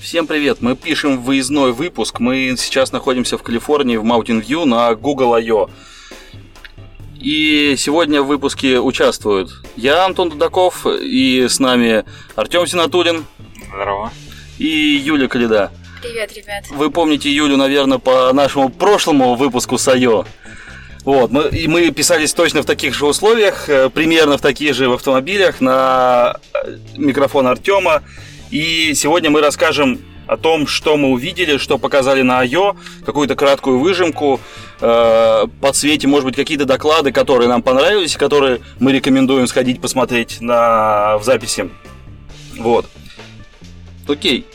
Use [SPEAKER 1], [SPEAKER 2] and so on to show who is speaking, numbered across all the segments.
[SPEAKER 1] Всем привет! Мы пишем выездной выпуск. Мы сейчас находимся в Калифорнии, в Mountain View на Google I.O. И сегодня в выпуске участвуют я, Антон Дудаков, и с нами Артем Синатулин.
[SPEAKER 2] Здорово.
[SPEAKER 1] И Юля Калида.
[SPEAKER 3] Привет, ребят.
[SPEAKER 1] Вы помните Юлю, наверное, по нашему прошлому выпуску с I.O. Вот, мы, и мы писались точно в таких же условиях, э, примерно в таких же в автомобилях, на э, микрофон Артема. И сегодня мы расскажем о том, что мы увидели, что показали на I.O., какую-то краткую выжимку, э, подсветим, может быть, какие-то доклады, которые нам понравились, которые мы рекомендуем сходить посмотреть на, в записи. Вот. Окей.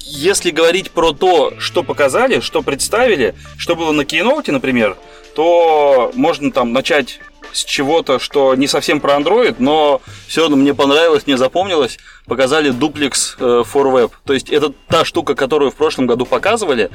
[SPEAKER 1] Если говорить про то, что показали, что представили, что было на Keynote, например, то можно там начать с чего-то, что не совсем про Android, но все равно мне понравилось, мне запомнилось. Показали Duplex э, for Web. То есть это та штука, которую в прошлом году показывали,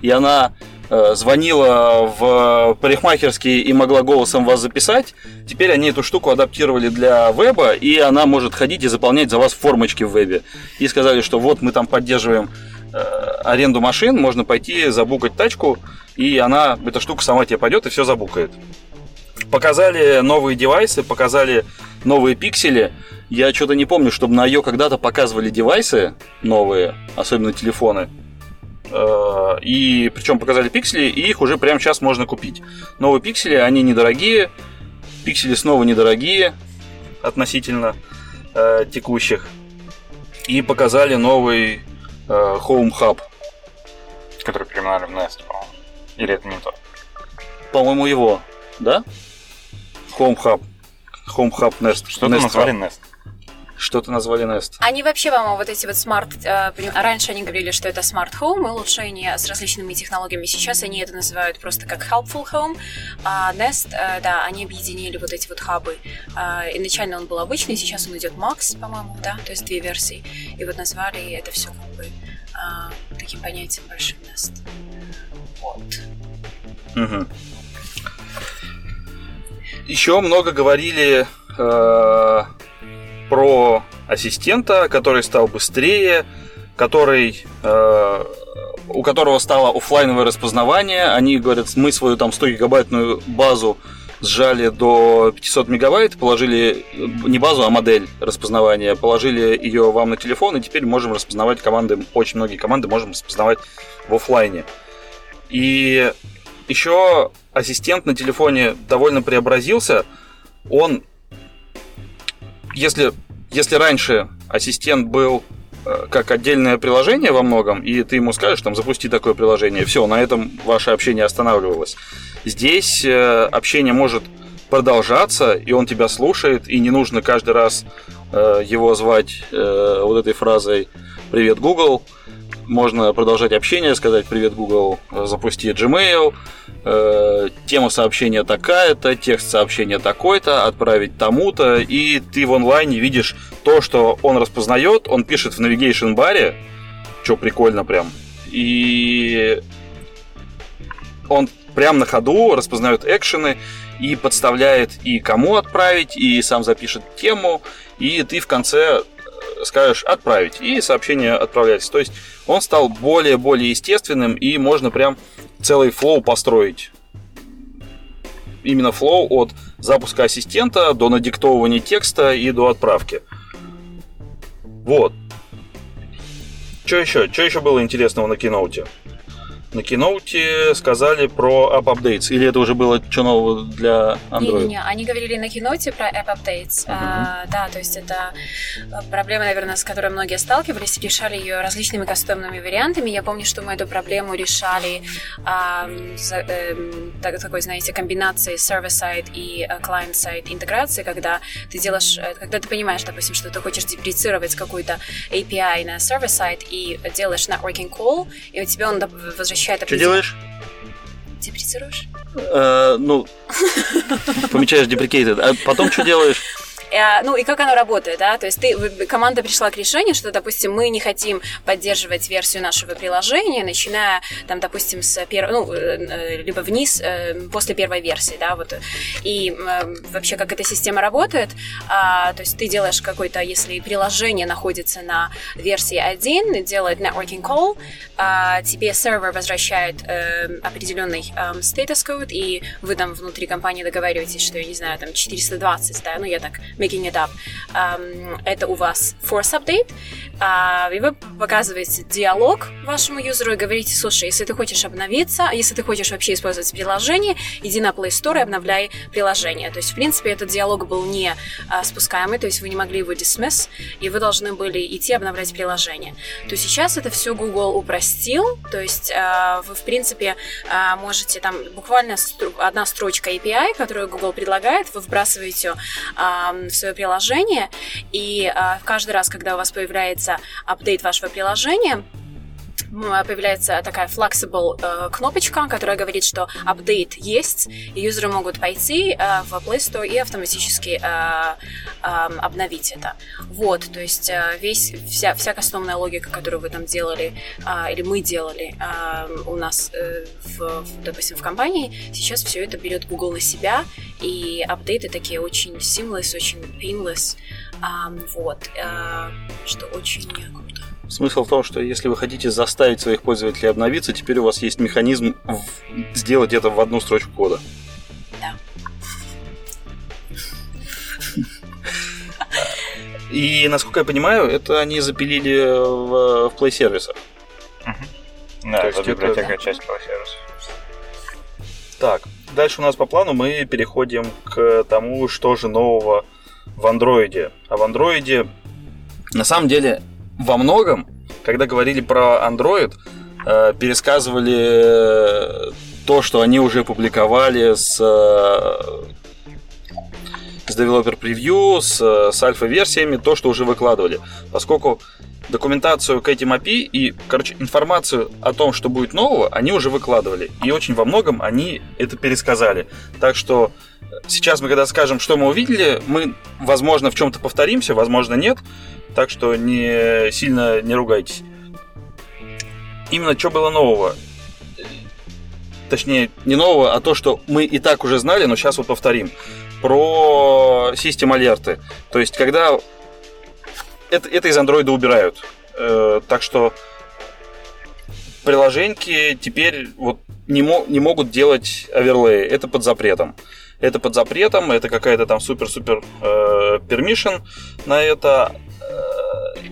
[SPEAKER 1] и она э, звонила в парикмахерский и могла голосом вас записать. Теперь они эту штуку адаптировали для веба, и она может ходить и заполнять за вас формочки в вебе. И сказали, что вот мы там поддерживаем э, аренду машин, можно пойти забукать тачку, и она, эта штука сама тебе пойдет и все забукает. Показали новые девайсы, показали новые пиксели. Я что-то не помню, чтобы на ее когда-то показывали девайсы новые, особенно телефоны. Э, и причем показали пиксели, и их уже прямо сейчас можно купить. Новые пиксели, они недорогие. Пиксели снова недорогие относительно э, текущих. И показали новый э, Home Hub.
[SPEAKER 2] Который переименовали в Nest, по-моему. Или это не то?
[SPEAKER 1] По-моему, его, да? Home Hub. Home Hub Nest.
[SPEAKER 2] Что-то
[SPEAKER 1] Nest
[SPEAKER 2] назвали
[SPEAKER 1] Hub.
[SPEAKER 2] Nest.
[SPEAKER 1] Что-то назвали Nest.
[SPEAKER 3] Они вообще, по-моему, вот эти вот smart... э, Раньше они говорили, что это смарт home, улучшение с различными технологиями. Сейчас они это называют просто как helpful home. А Nest, э, да, они объединили вот эти вот хабы. А, Изначально он был обычный, сейчас он идет Max, по-моему, да, то есть две версии. И вот назвали это все как бы а, таким понятием большим Nest. Вот.
[SPEAKER 1] Мгм. Еще много говорили э, про ассистента, который стал быстрее, который э, у которого стало оффлайновое распознавание. Они говорят, мы свою там 100 гигабайтную базу сжали до 500 мегабайт, положили э, не базу, а модель распознавания, положили ее вам на телефон, и теперь можем распознавать команды, очень многие команды можем распознавать в офлайне. И еще ассистент на телефоне довольно преобразился. Он, если, если раньше ассистент был э, как отдельное приложение во многом, и ты ему скажешь, там, запусти такое приложение, все, на этом ваше общение останавливалось. Здесь э, общение может продолжаться, и он тебя слушает, и не нужно каждый раз э, его звать вот этой фразой «Привет, Google», можно продолжать общение, сказать «Привет, Google, запусти Gmail», э, тема сообщения такая-то, текст сообщения такой-то, отправить тому-то, и ты в онлайне видишь то, что он распознает, он пишет в navigation баре, что прикольно прям, и он прям на ходу распознает экшены и подставляет и кому отправить, и сам запишет тему, и ты в конце скажешь отправить, и сообщение отправляется. То есть он стал более-более естественным, и можно прям целый flow построить. Именно flow от запуска ассистента до надиктовывания текста и до отправки. Вот. Что еще? Что еще было интересного на keynote 'е? На keynote 'е сказали про App Updates. Или это уже было что нового для Android?
[SPEAKER 3] Не-не-не, они говорили на киноте про App Updates. А, да, то есть это э, проблема, наверное, с которой многие сталкивались, решали ее различными кастомными вариантами. Я помню, что мы эту проблему решали а, за- эм, так- такой, знаете, комбинацией server-side и э, client-side интеграции, когда ты делаешь, э, когда ты понимаешь, допустим, что ты хочешь деплицировать какую-то API на server-side и делаешь networking call, и у тебя он доп- возвращает...
[SPEAKER 1] Что делаешь?
[SPEAKER 3] Деплицируешь?
[SPEAKER 1] Э, ну, помечаешь deprecated. А потом что делаешь?
[SPEAKER 3] Э, ну и как оно работает, да? То есть ты, команда пришла к решению, что, допустим, мы не хотим поддерживать версию нашего приложения, начиная, там, допустим, с первой, ну, э, либо вниз после первой версии, да, вот. И вообще, как эта система работает, а, то есть ты делаешь какой-то, если приложение находится на версии 1, делает networking call, а, тебе сервер возвращает определенный status code, и вы там внутри компании договариваетесь, что, я не знаю, там 420, да, ну я так making it up, um, это у вас force update, uh, и вы показываете диалог вашему юзеру и говорите, слушай, если ты хочешь обновиться, если ты хочешь вообще использовать приложение, иди на Play Store и обновляй приложение. То есть, в принципе, этот диалог был не uh, спускаемый, то есть вы не могли его dismiss, и вы должны были идти обновлять приложение. То сейчас это все Google упростил, то есть uh, вы, в принципе, uh, можете там буквально стру- одна строчка API, которую Google предлагает, вы вбрасываете э, в свое приложение, и э, каждый раз, когда у вас появляется апдейт вашего приложения, появляется такая flexible э, кнопочка, которая говорит, что апдейт есть, и юзеры могут пойти э, в Play Store и автоматически э, э, обновить это. Вот, то есть э, весь, вся, вся кастомная логика, которую вы там делали, э, или мы делали э, у нас, э, в, в, допустим, в компании, сейчас все это берет Google на себя, и апдейты такие очень seamless, очень painless, э, вот, э, что очень.
[SPEAKER 1] Смысл в том, что если вы хотите заставить своих пользователей обновиться, теперь у вас есть механизм сделать это в одну строчку кода.
[SPEAKER 3] Да.
[SPEAKER 1] И, насколько я понимаю, это они запилили в, в Play сервисах.
[SPEAKER 2] Да, это библиотека это... часть Play сервисов.
[SPEAKER 1] Так, дальше у нас по плану мы переходим к тому, что же нового в андроиде. А в андроиде на самом деле во многом, когда говорили про Android, э, пересказывали то, что они уже публиковали с, э, с Developer Preview, с, с альфа-версиями, то, что уже выкладывали. Поскольку документацию к этим API и, короче, информацию о том, что будет нового, они уже выкладывали. И очень во многом они это пересказали. Так что сейчас мы, когда скажем, что мы увидели, мы, возможно, в чем-то повторимся, возможно, нет так что не сильно не ругайтесь. Именно что было нового? Точнее, не нового, а то, что мы и так уже знали, но сейчас вот повторим. Про систем алерты. То есть, когда это, это из андроида убирают. Э, так что приложеньки теперь вот не, мо- не могут делать оверлей. Это под запретом. Это под запретом, это какая-то там супер-супер э, permission на это.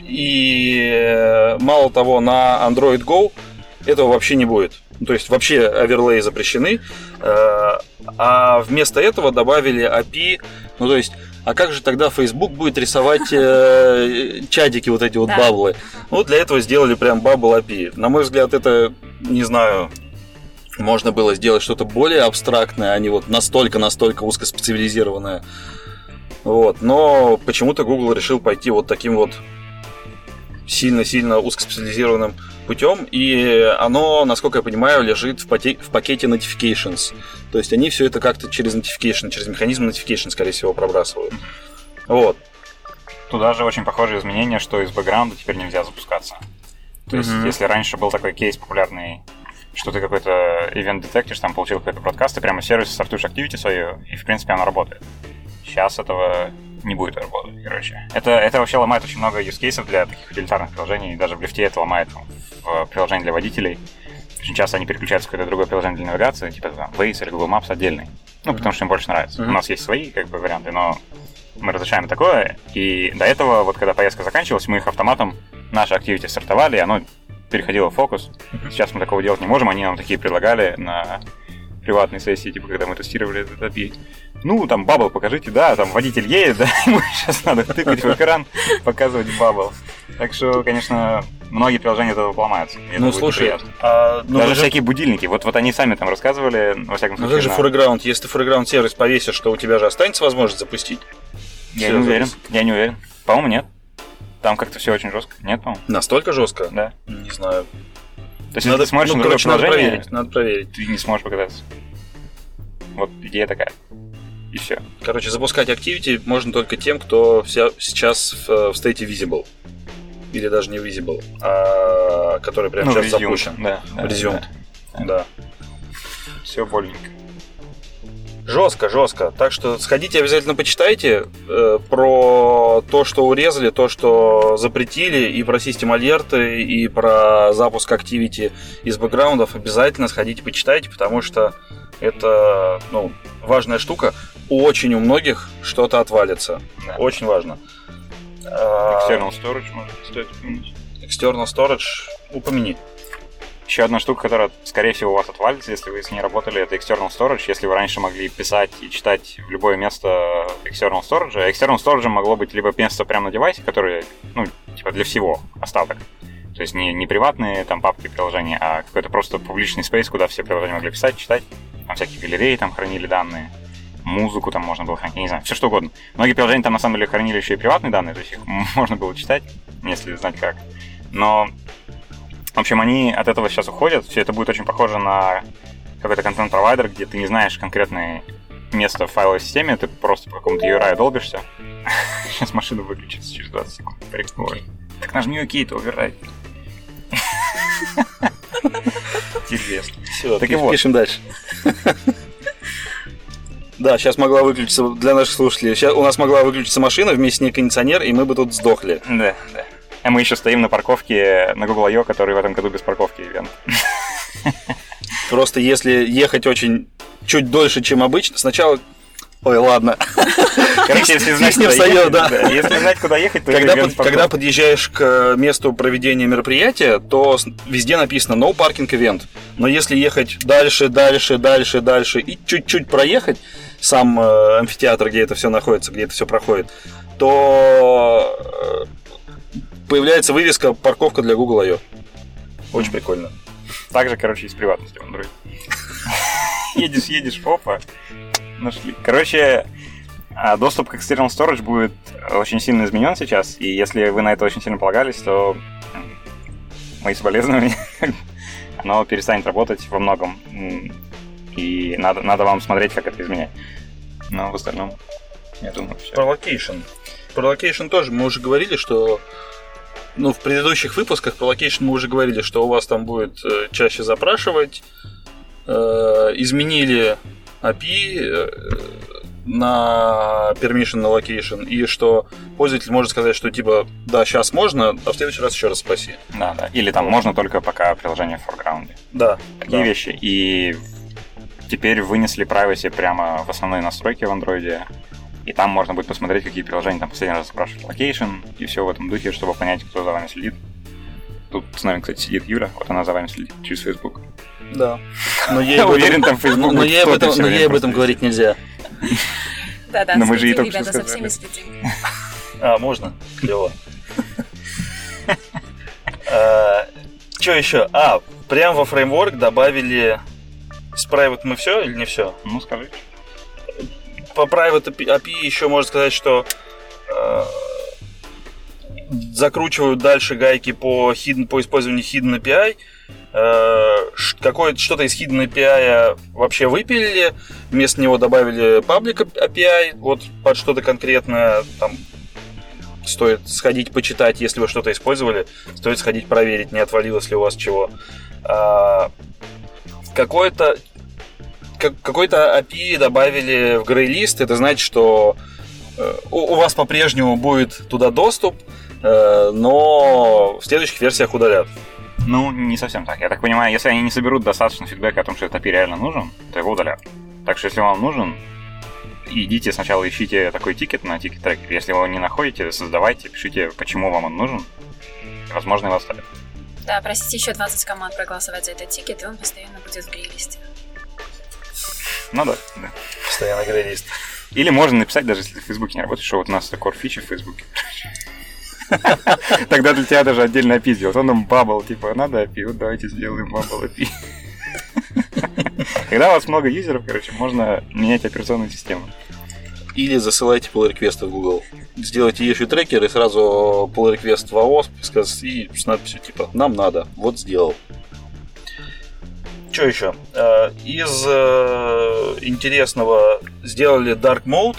[SPEAKER 1] И э, мало того, на Android Go этого вообще не будет. То есть вообще оверлей запрещены. Э, а вместо этого добавили API. Ну то есть, а как же тогда Facebook будет рисовать э, чатики, вот эти вот да. баблы? Вот для этого сделали прям Bubble API. На мой взгляд, это, не знаю, можно было сделать что-то более абстрактное, а не вот настолько-настолько узкоспециализированное. Вот. Но почему-то Google решил пойти вот таким вот сильно-сильно узкоспециализированным путем, и оно, насколько я понимаю, лежит в, пакете, в пакете notifications. То есть они все это как-то через notification, через механизм notification, скорее всего, пробрасывают. Вот.
[SPEAKER 2] Туда же очень похожие изменения, что из бэкграунда теперь нельзя запускаться. То есть, mm-hmm. если раньше был такой кейс популярный, что ты какой-то ивент детектишь, там получил какой-то бродкаст, ты прямо в сервисе стартуешь активити свою, и в принципе оно работает. Сейчас этого не будет работать, короче. Это, это вообще ломает очень много cases для таких утилитарных приложений, даже в лифте это ломает в приложении для водителей. Очень часто они переключаются в какое-то другое приложение для навигации, типа там Waze или Google Maps отдельный. Ну, mm-hmm. потому что им больше нравится. Mm-hmm. У нас есть свои как бы варианты, но мы разрешаем такое. И до этого, вот когда поездка заканчивалась, мы их автоматом, наши активити стартовали, и оно переходило в фокус. Сейчас мы такого делать не можем, они нам такие предлагали на приватной сессии, типа, когда мы тестировали этот API. Ну, там, bubble покажите, да, там водитель едет, да, ему сейчас надо тыкать в экран, показывать bubble. Так что, конечно, многие приложения этого поломаются.
[SPEAKER 1] Ну, слушай,
[SPEAKER 2] а, ну, даже всякие будильники, вот, вот они сами там рассказывали, во всяком
[SPEAKER 1] случае. Ну, же foreground, если ты foreground service повесишь, что у тебя же останется возможность запустить?
[SPEAKER 2] Я не уверен, я не уверен. По-моему, нет. Там как-то все очень жестко. Нет, по-моему.
[SPEAKER 1] Настолько жестко?
[SPEAKER 2] Да.
[SPEAKER 1] Не знаю.
[SPEAKER 2] То есть, надо, если ты смотришь ну, на другое короче,
[SPEAKER 1] приложение, надо проверить, надо проверить.
[SPEAKER 2] Ты не сможешь покататься. Вот идея такая. и все.
[SPEAKER 1] Короче, запускать Activity можно только тем, кто вся, сейчас в, в стейте Visible. Или даже не Visible, а который прямо
[SPEAKER 2] Ну,
[SPEAKER 1] сейчас
[SPEAKER 2] resumed,
[SPEAKER 1] запущен.
[SPEAKER 2] Да, да,
[SPEAKER 1] Resumed.
[SPEAKER 2] да.
[SPEAKER 1] Да.
[SPEAKER 2] Все боленько.
[SPEAKER 1] Жестко, жестко. Так что сходите обязательно почитайте э, про то, что урезали, то, что запретили, и про систем алерты, и про запуск Activity из бэкграундов. Обязательно сходите почитайте, потому что это ну, важная штука. Очень у многих что-то отвалится.
[SPEAKER 2] Да.
[SPEAKER 1] Очень важно. А,
[SPEAKER 2] External storage, может, стоит упомянуть.
[SPEAKER 1] External Storage упомяни.
[SPEAKER 2] Еще одна штука, которая, скорее всего, у вас отвалится, если вы с ней работали, это External Storage. Если вы раньше могли писать и читать в любое место External Storage, а External Storage могло быть либо место прямо на девайсе, которое, ну, типа для всего остаток. То есть не, не приватные там папки приложения, а какой-то просто публичный спейс, куда все приложения могли писать, читать. Там всякие галереи там хранили данные, музыку там можно было хранить, я не знаю, все что угодно. Многие приложения там на самом деле хранили еще и приватные данные, то есть их можно было читать, если знать как. Но в общем, они от этого сейчас уходят. Все это будет очень похоже на какой-то контент-провайдер, где ты не знаешь конкретное место в файловой системе, ты просто по какому-то URI долбишься. Сейчас машина выключится через 20 секунд. Прикольно. Так нажми ОК, то override. Интересно.
[SPEAKER 1] Все,
[SPEAKER 2] Так и вот.
[SPEAKER 1] пишем дальше. Да, сейчас могла выключиться, для наших слушателей, сейчас у нас могла выключиться машина вместе с ней кондиционер, и мы бы тут сдохли.
[SPEAKER 2] Да, да. А мы еще стоим на парковке на Google I.O., который в этом году без парковки ивент.
[SPEAKER 1] Просто если ехать очень чуть дольше, чем обычно, сначала... Ой, ладно.
[SPEAKER 2] Короче, если знать, куда
[SPEAKER 1] сойдёт,
[SPEAKER 2] ехать,
[SPEAKER 1] да.
[SPEAKER 2] да. Если знать, куда ехать, то
[SPEAKER 1] Когда, под- когда подъезжаешь к месту проведения мероприятия, то везде написано no parking event. Но если ехать дальше, дальше, дальше, дальше и чуть-чуть проехать сам э, амфитеатр, где это все находится, где это все проходит, то э, появляется вывеска парковка для Google I.O. Очень прикольно.
[SPEAKER 2] Также, короче, и с приватностью в Android. едешь, едешь, опа, нашли. Короче, а, доступ к external storage будет очень сильно изменен сейчас, и если вы на это очень сильно полагались, то мои соболезнования, оно перестанет работать во многом, и надо, надо вам смотреть, как это изменять. Но в остальном, я думаю, все.
[SPEAKER 1] Про location. Про location тоже мы уже говорили, что ну, в предыдущих выпусках про location мы уже говорили, что у вас там будет э, чаще запрашивать. Э, изменили API э, на permission на location, и что пользователь может сказать, что типа, да, сейчас можно, а в следующий раз еще раз спроси.
[SPEAKER 2] Да, да. Или там можно только пока приложение в foreground 'е.
[SPEAKER 1] Да.
[SPEAKER 2] Такие
[SPEAKER 1] да.
[SPEAKER 2] вещи. И теперь вынесли privacy прямо в основные настройки в андроиде. И там можно будет посмотреть, какие приложения там последний раз спрашивают location и все в этом духе, чтобы понять, кто за вами следит. Тут с нами, кстати, сидит Юля, вот она за вами следит через Facebook.
[SPEAKER 1] Да. Но ей
[SPEAKER 2] Я уверен, там Facebook
[SPEAKER 1] но ей об этом, но ей об этом говорить нельзя.
[SPEAKER 3] Да-да,
[SPEAKER 2] Но мы же и
[SPEAKER 3] следим,
[SPEAKER 2] только
[SPEAKER 3] ребята, за всеми следим.
[SPEAKER 1] А, можно? Клево. Что еще? А, прям во framework добавили с private мы все или не все?
[SPEAKER 2] Ну, скажи.
[SPEAKER 1] По private API еще можно сказать, что э, закручивают дальше гайки по, hidden, по использованию hidden API. Э, какое что-то из hidden API вообще выпилили, вместо него добавили public API, вот под что-то конкретное, там стоит сходить почитать, если вы что-то использовали, стоит сходить проверить, не отвалилось ли у вас чего. А, какое-то как- какой-то API добавили в greylist, это значит, что э, у, у вас по-прежнему будет туда доступ, э, но в следующих версиях удалят.
[SPEAKER 2] Ну, не совсем так. Я так понимаю, если они не соберут достаточно фидбэка о том, что этот API реально нужен, то его удалят. Так что, если вам нужен, идите сначала ищите такой тикет на ticket tracker. Если вы его не находите, создавайте, пишите, почему вам он нужен. И, возможно, его оставят.
[SPEAKER 3] Да, простите, еще 20 команд проголосовать за этот тикет, и он постоянно будет в greylist'е.
[SPEAKER 2] Ну да, да.
[SPEAKER 1] Постоянно greylist.
[SPEAKER 2] Или можно написать, даже если ты в Фейсбуке не работаешь, что вот у нас core фича в Фейсбуке. Тогда для тебя даже отдельно API сделать. Он нам bubble, типа, надо API, вот давайте сделаем bubble API. Когда у вас много юзеров, короче, можно менять операционную систему.
[SPEAKER 1] Или засылайте pull request'ы в Google. Сделайте issue трекер и сразу pull реквест в AOS и с надписью типа «Нам надо». Вот сделал. Что еще? Э, из э, интересного сделали Dark Mode,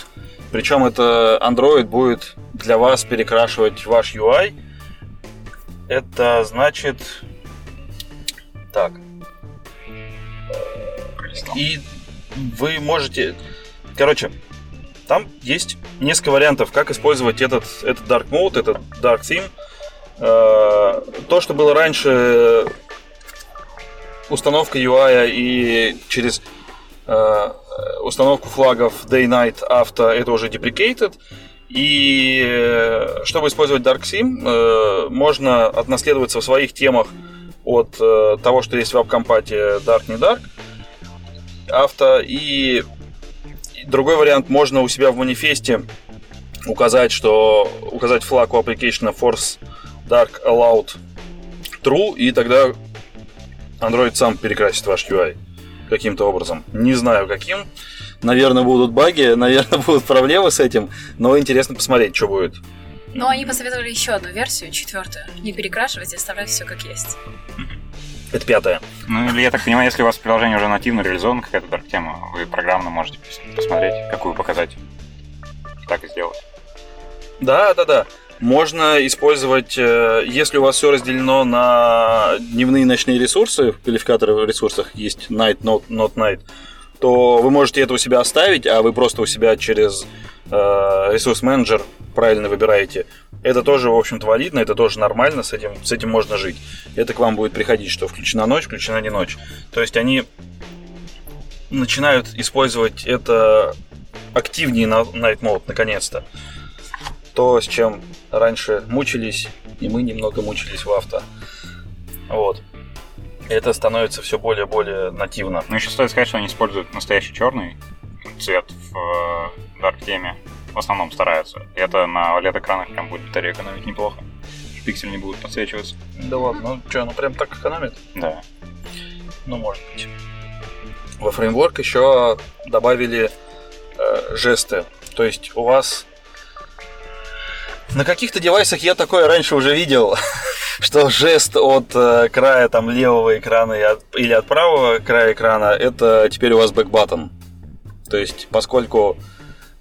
[SPEAKER 1] причем это Android будет для вас перекрашивать ваш UI. Это значит... Так. И вы можете... Короче, там есть несколько вариантов, как использовать этот, этот Dark Mode, этот Dark Theme. Э, то, что было раньше установка UI и через э, установку флагов Day, Night, Auto, это уже deprecated. И э, чтобы использовать Dark Theme, можно отнаследоваться в своих темах от того, что есть в веб-компате Dark, не Dark, авто. И другой вариант, можно у себя в манифесте указать, что указать флаг у application Force Dark Allowed True, и тогда Android сам перекрасит ваш UI каким-то образом. Не знаю каким. Наверное, будут баги, наверное, будут проблемы с этим, но интересно посмотреть, что будет.
[SPEAKER 3] Но они посоветовали еще одну версию, четвертую. Не перекрашивать и оставлять все как есть.
[SPEAKER 1] Это пятая.
[SPEAKER 2] Ну, или я так понимаю, если у вас приложение уже нативно реализовано, какая-то dark тема, вы программно можете посмотреть, какую показать. Так и сделать.
[SPEAKER 1] Да, да, да. Можно использовать, э, если у вас все разделено на дневные и ночные ресурсы, в квалификаторе в ресурсах есть night, not, not night, то вы можете это у себя оставить, а вы просто у себя через э, ресурс менеджер правильно выбираете. Это тоже, в общем-то, валидно, это тоже нормально, с этим, с этим можно жить. Это к вам будет приходить, что включена ночь, включена не ночь. То есть они начинают использовать это активнее на Night Mode, наконец-то. То, с чем раньше мучились, и мы немного мучились в авто. Вот. Это становится все более и более нативно.
[SPEAKER 2] Ну, еще стоит сказать, что они используют настоящий черный цвет в э, Dark теме. В основном стараются. И это на OLED-экранах прям будет батарею экономить неплохо. Пиксель не будут подсвечиваться.
[SPEAKER 1] Да ладно, ну что, ну прям так экономит?
[SPEAKER 2] Да.
[SPEAKER 1] Ну, может быть. Во фреймворк еще добавили э, жесты. То есть у вас на каких-то девайсах я такое раньше уже видел, что жест от э, края там левого экрана или от правого края экрана это теперь у вас back button. То есть, поскольку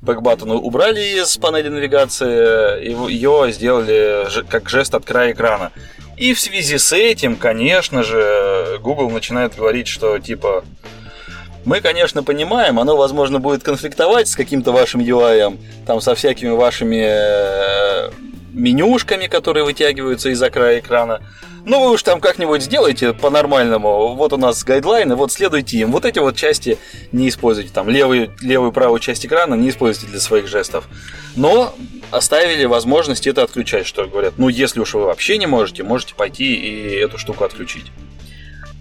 [SPEAKER 1] back button убрали из панели навигации, ее сделали как жест от края экрана. И в связи с этим, конечно же, Google начинает говорить, что типа мы, конечно, понимаем, оно, возможно, будет конфликтовать с каким-то вашим UI, там, со всякими вашими э, менюшками, которые вытягиваются из-за края экрана. Ну, вы уж там как-нибудь сделайте по-нормальному. Вот у нас гайдлайны, вот следуйте им. Вот эти вот части не используйте. Там левую, левую правую часть экрана не используйте для своих жестов. Но оставили возможность это отключать, что говорят, ну, если уж вы вообще не можете, можете пойти и эту штуку отключить.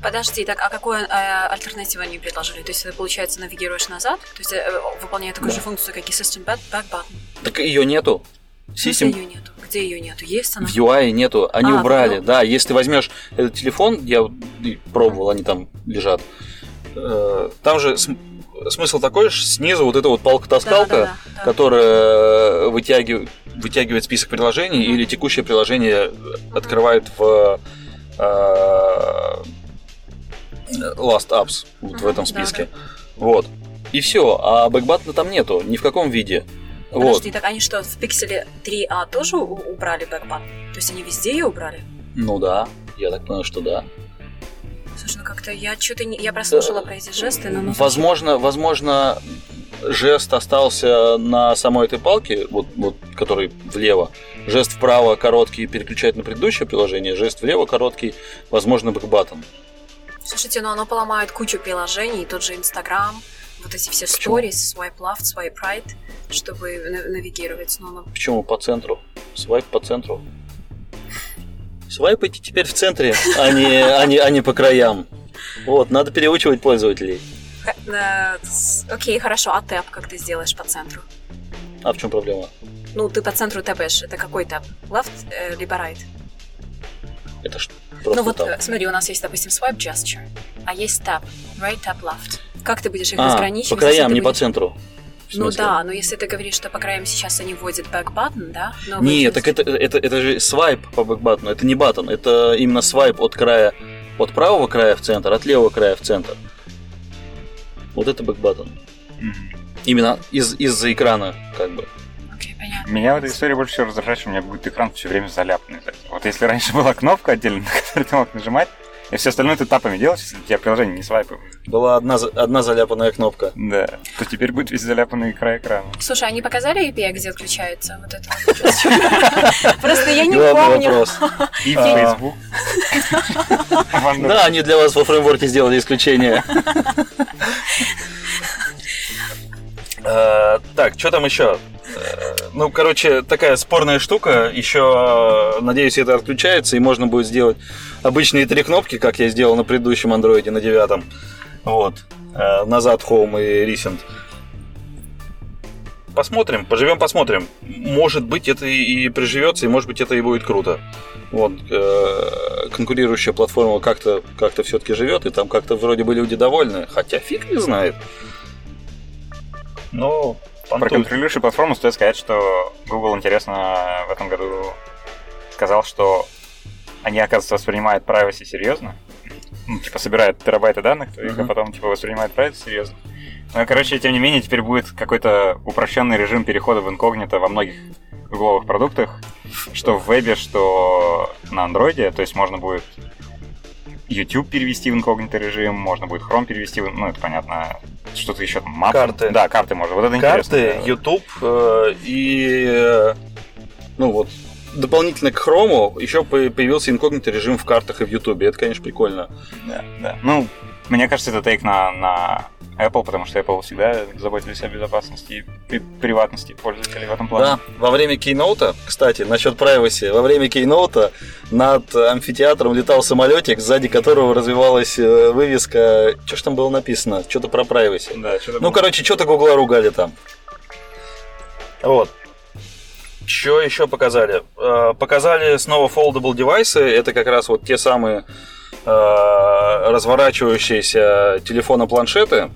[SPEAKER 3] Подожди, так а какую э, альтернативу они предложили? То есть ты, получается, навигируешь назад, то есть э, выполняя такую да. же функцию, как и System Back, back Button?
[SPEAKER 1] Так ее нету.
[SPEAKER 3] System... Ее нету. Где ее нету? Есть она?
[SPEAKER 1] В UI нету. Они а, убрали. Ну... Да, если возьмешь этот телефон, я пробовал, они там лежат. Э, там же смысл такой, что снизу вот эта вот палка-таскалка, да, да, да, которая вытягивает, вытягивает список приложений, mm-hmm. или текущее приложение открывает в э, Last Apps вот в этом списке. Да, да. Вот. И все. А back button'а там нету ни в каком виде.
[SPEAKER 3] Подожди, вот. так они что, в Pixel'е 3A тоже убрали бэкбаттон? То есть они везде ее убрали?
[SPEAKER 1] Ну да, я так понимаю, что да.
[SPEAKER 3] Слушай, ну как-то я что-то не... Я прослушала да. про эти жесты, но... Ну,
[SPEAKER 1] возможно, возможно, жест остался на самой этой палке, вот, вот, который влево. Жест вправо короткий переключает на предыдущее приложение, жест влево короткий, возможно, back button.
[SPEAKER 3] Слушайте, ну оно поломает кучу приложений, тот же Инстаграм, вот эти все сторис, swipe left, swipe right, чтобы навигировать. Но оно...
[SPEAKER 1] Почему по центру? Свайп по центру. Свайпайте теперь в центре, а не, а не, а не по краям. Вот, надо переучивать пользователей.
[SPEAKER 3] Э, окей, хорошо, а тэп как ты сделаешь по центру?
[SPEAKER 1] А в чем проблема?
[SPEAKER 3] Ну, ты по центру тэпаешь. Это какой тэп? Left э, либо right?
[SPEAKER 1] Это что?
[SPEAKER 3] Просто ну вот там. Э, смотри, у нас есть, допустим, swipe gesture, а есть tap, right, tap, left. Как ты будешь их а, разграничивать?
[SPEAKER 1] по краям, не будешь... по центру.
[SPEAKER 3] Ну да, но если ты говоришь, что по краям сейчас они вводят back button, да?
[SPEAKER 1] Но Нет, так это, это, это же свайп по back button, это не button, это именно свайп от края от правого края в центр, от левого края в центр. Вот это back button. Именно из, из-за экрана, как бы.
[SPEAKER 2] Меня в этой истории больше всего раздражает, что у меня будет экран все время заляпанный. Вот если раньше была кнопка отдельно, на которую ты мог нажимать, и все остальное ты тапами делаешь, если у тебя приложение не свайпает.
[SPEAKER 1] Была одна, одна заляпанная кнопка.
[SPEAKER 2] Да. То теперь будет весь заляпанный край экрана.
[SPEAKER 3] Слушай, они показали API, где отключается вот это? Просто я не
[SPEAKER 1] Главный
[SPEAKER 3] помню.
[SPEAKER 1] вопрос.
[SPEAKER 2] И
[SPEAKER 1] А.
[SPEAKER 2] Facebook.
[SPEAKER 1] Да, они для вас во фреймворке сделали исключение. Э, Так, что там еще? Э, Ну, короче, такая спорная штука. Еще, э, надеюсь, это отключается, и можно будет сделать обычные три кнопки, как я сделал на предыдущем андроиде, на девятом. Вот. Назад, Home и Recent. Посмотрим, поживем, посмотрим. Может быть, это и приживется, и может быть, это и будет круто. Вот, конкурирующая платформа как-то как все-таки живет, и там как-то вроде бы люди довольны, хотя фиг не знает. Но
[SPEAKER 2] Про
[SPEAKER 1] понтуй.
[SPEAKER 2] контролирующую платформу стоит сказать, что Google, интересно, в этом году сказал, что они, оказывается, воспринимают privacy серьезно. Ну, типа, собирают терабайты данных, то их, а потом, типа, воспринимают privacy серьезно. Ну, короче, тем не менее, теперь будет какой-то упрощенный режим перехода в инкогнито во многих гугловых продуктах, что в вебе, что на андроиде, то есть можно будет YouTube перевести в инкогнито режим, можно будет Chrome перевести, в... ну, это понятно, что-то еще там, мапы.
[SPEAKER 1] Карты.
[SPEAKER 2] Да, карты можно. Вот это
[SPEAKER 1] Карты,
[SPEAKER 2] интересно.
[SPEAKER 1] YouTube э, и э, ну вот дополнительно к Chrome еще по- появился инкогнито режим в картах и в YouTube. Это, конечно, прикольно.
[SPEAKER 2] Да, да. Ну, мне кажется, это тейк на, на Apple, потому что Apple всегда заботились о безопасности и при- приватности пользователей в этом плане.
[SPEAKER 1] Да, во время кейноута, кстати, насчет privacy, во время кейноута над амфитеатром летал самолетик, сзади которого развивалась э, вывеска, что ж там было написано, что-то про privacy.
[SPEAKER 2] Да, что-то
[SPEAKER 1] Ну,
[SPEAKER 2] было.
[SPEAKER 1] короче, что-то Гугла ругали там. Вот. Что еще показали? Э, Показали снова foldable девайсы. Это как раз вот те самые э, разворачивающиеся телефоны-планшеты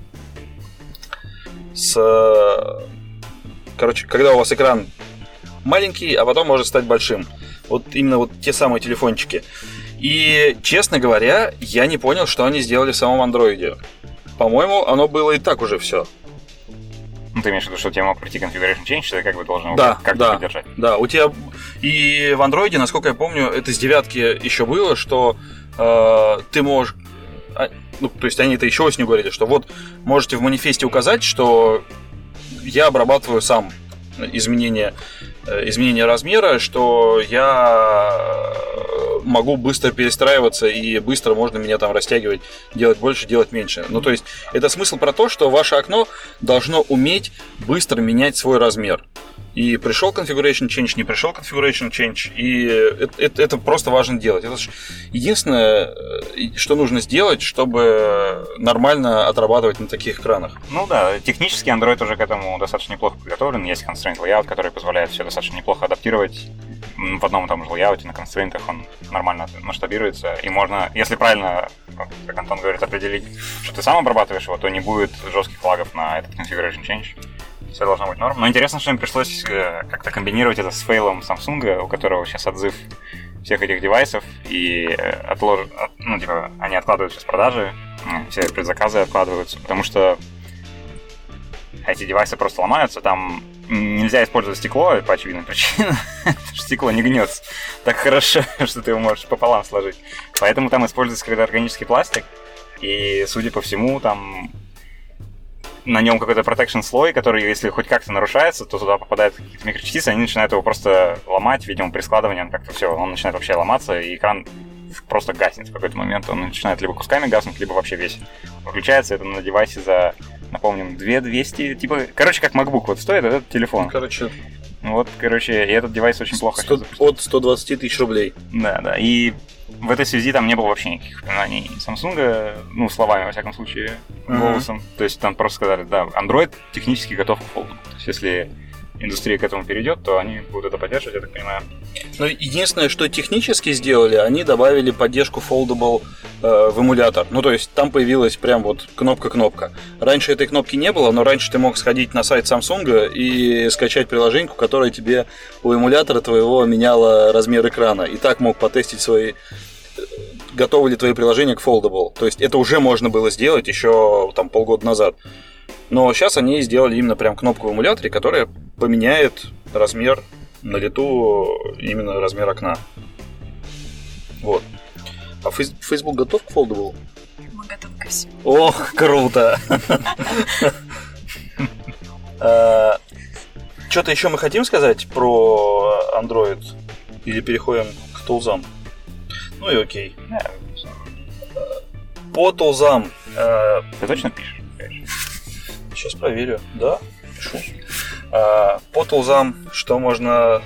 [SPEAKER 1] с... э, Короче, когда у вас экран маленький, а потом может стать большим. Вот именно вот те самые телефончики. И, честно говоря, я не понял, что они сделали в самом андроиде. По-моему, оно было и так уже все.
[SPEAKER 2] Ну, ты имеешь в виду, что тебе мог прийти configuration change, ты как бы должен
[SPEAKER 1] Да,
[SPEAKER 2] как-то
[SPEAKER 1] да.
[SPEAKER 2] поддержать.
[SPEAKER 1] Да, у тебя и в андроиде, насколько я помню, это с девятки еще было, что э, ты можешь. Ну, то есть они это еще осенью говорили, что вот можете в манифесте указать, что я обрабатываю сам изменения, э, изменения размера, что я э, могу быстро перестраиваться и быстро можно меня там растягивать, делать больше, делать меньше. Ну, то есть это смысл про то, что ваше окно должно уметь быстро менять свой размер. И пришел configuration change, не пришел configuration change, и это, это- это просто важно делать. Это единственное, э, что нужно сделать, чтобы нормально отрабатывать на таких экранах.
[SPEAKER 2] Ну да, технически Android уже к этому достаточно неплохо подготовлен. Есть constraint layout, который позволяет все достаточно неплохо адаптировать. В одном и том же layout на констрейнтах он нормально масштабируется. И можно, если правильно, как Антон говорит, определить, что ты сам обрабатываешь его, то не будет жестких флагов на этот configuration change. Все должно быть норм. Но интересно, что им пришлось э, как-то комбинировать это с фейлом Samsung, у которого сейчас отзыв всех этих девайсов, и э, отлож... от- ну, типа, они откладывают сейчас продажи, все предзаказы откладываются, потому что эти девайсы просто ломаются, там нельзя использовать стекло по очевидным причинам, стекло не гнется так хорошо, что ты его можешь пополам сложить. Поэтому там используется какой-то органический пластик, и, судя по всему, там на нем какой-то protection слой, который, если хоть как-то нарушается, то туда попадают какие-то микрочастицы, они начинают его просто ломать, видимо, при складывании он как-то все, он начинает вообще ломаться, и экран просто гаснет в какой-то момент. Он начинает либо кусками гаснуть, либо вообще весь выключается. Это на девайсе за, напомним, 2200, типа, короче, как MacBook вот стоит этот телефон.
[SPEAKER 1] Короче,
[SPEAKER 2] Ну Вот, короче, и этот девайс очень плохо
[SPEAKER 1] сто-
[SPEAKER 2] сейчас запустил.
[SPEAKER 1] от 120 тысяч рублей.
[SPEAKER 2] Да, да. И в этой связи там не было вообще никаких упоминаний Samsung, ну, словами, во всяком случае, голосом. То есть там просто сказали, да, Android технически готов к фолду. То есть если индустрия к этому перейдет, то они будут это поддерживать, я так понимаю.
[SPEAKER 1] Но единственное, что технически сделали, они добавили поддержку Foldable э, в эмулятор. Ну, то есть там появилась прям вот кнопка-кнопка. Раньше этой кнопки не было, но раньше ты мог сходить на сайт Samsung и скачать приложеньку, которая тебе у эмулятора твоего меняла размер экрана. И так мог потестить свои... готовы ли твои приложения к Foldable. То есть это уже можно было сделать еще там полгода назад. Но сейчас они сделали именно прям кнопку в эмуляторе, которая поменяет размер на лету, именно размер окна. Вот. А Facebook готов к Foldable?
[SPEAKER 3] Мы готовы ко всему.
[SPEAKER 1] Ох, круто! А, Что-то еще мы хотим сказать про Android? Или переходим к тулзам? Ну и окей. По тулзам. э,
[SPEAKER 2] Ты точно пишешь?
[SPEAKER 1] Сейчас проверю. Да, пишу. А, По тулзам, что можно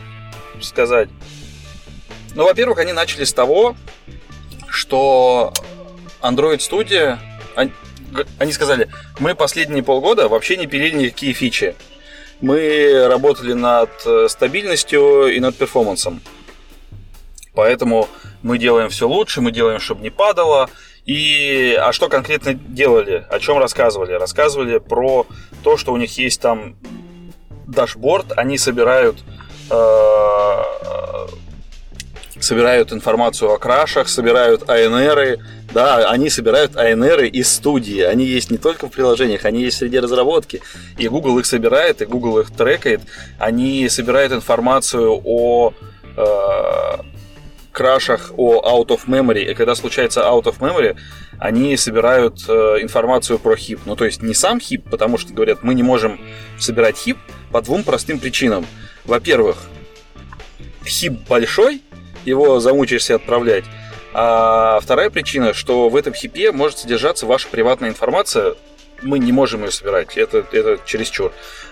[SPEAKER 1] сказать? Ну, во-первых, они начали с того, что Android Studio, они, г- они сказали, мы последние полгода вообще не пилили никакие фичи. Мы работали над э, стабильностью и над перформансом. Поэтому мы делаем все лучше, мы делаем, чтобы не падало. И а что конкретно делали? О чем рассказывали? Рассказывали про то, что у них есть там дашборд, они собирают э, собирают информацию о крашах, собирают АНРы, да, они собирают АНРы из студии. Они есть не только в приложениях, они есть среди разработки. И Google их собирает, и Google их трекает. Они собирают информацию о э, крашах, о out of memory. И когда случается out of memory, они собирают э, информацию про хип. Ну, то есть не сам хип, потому что говорят, мы не можем собирать хип по двум простым причинам. Во-первых, хип большой, его замучаешься отправлять. А вторая причина, что в этом хипе может содержаться ваша приватная информация. Мы не можем ее собирать, это, это чересчур.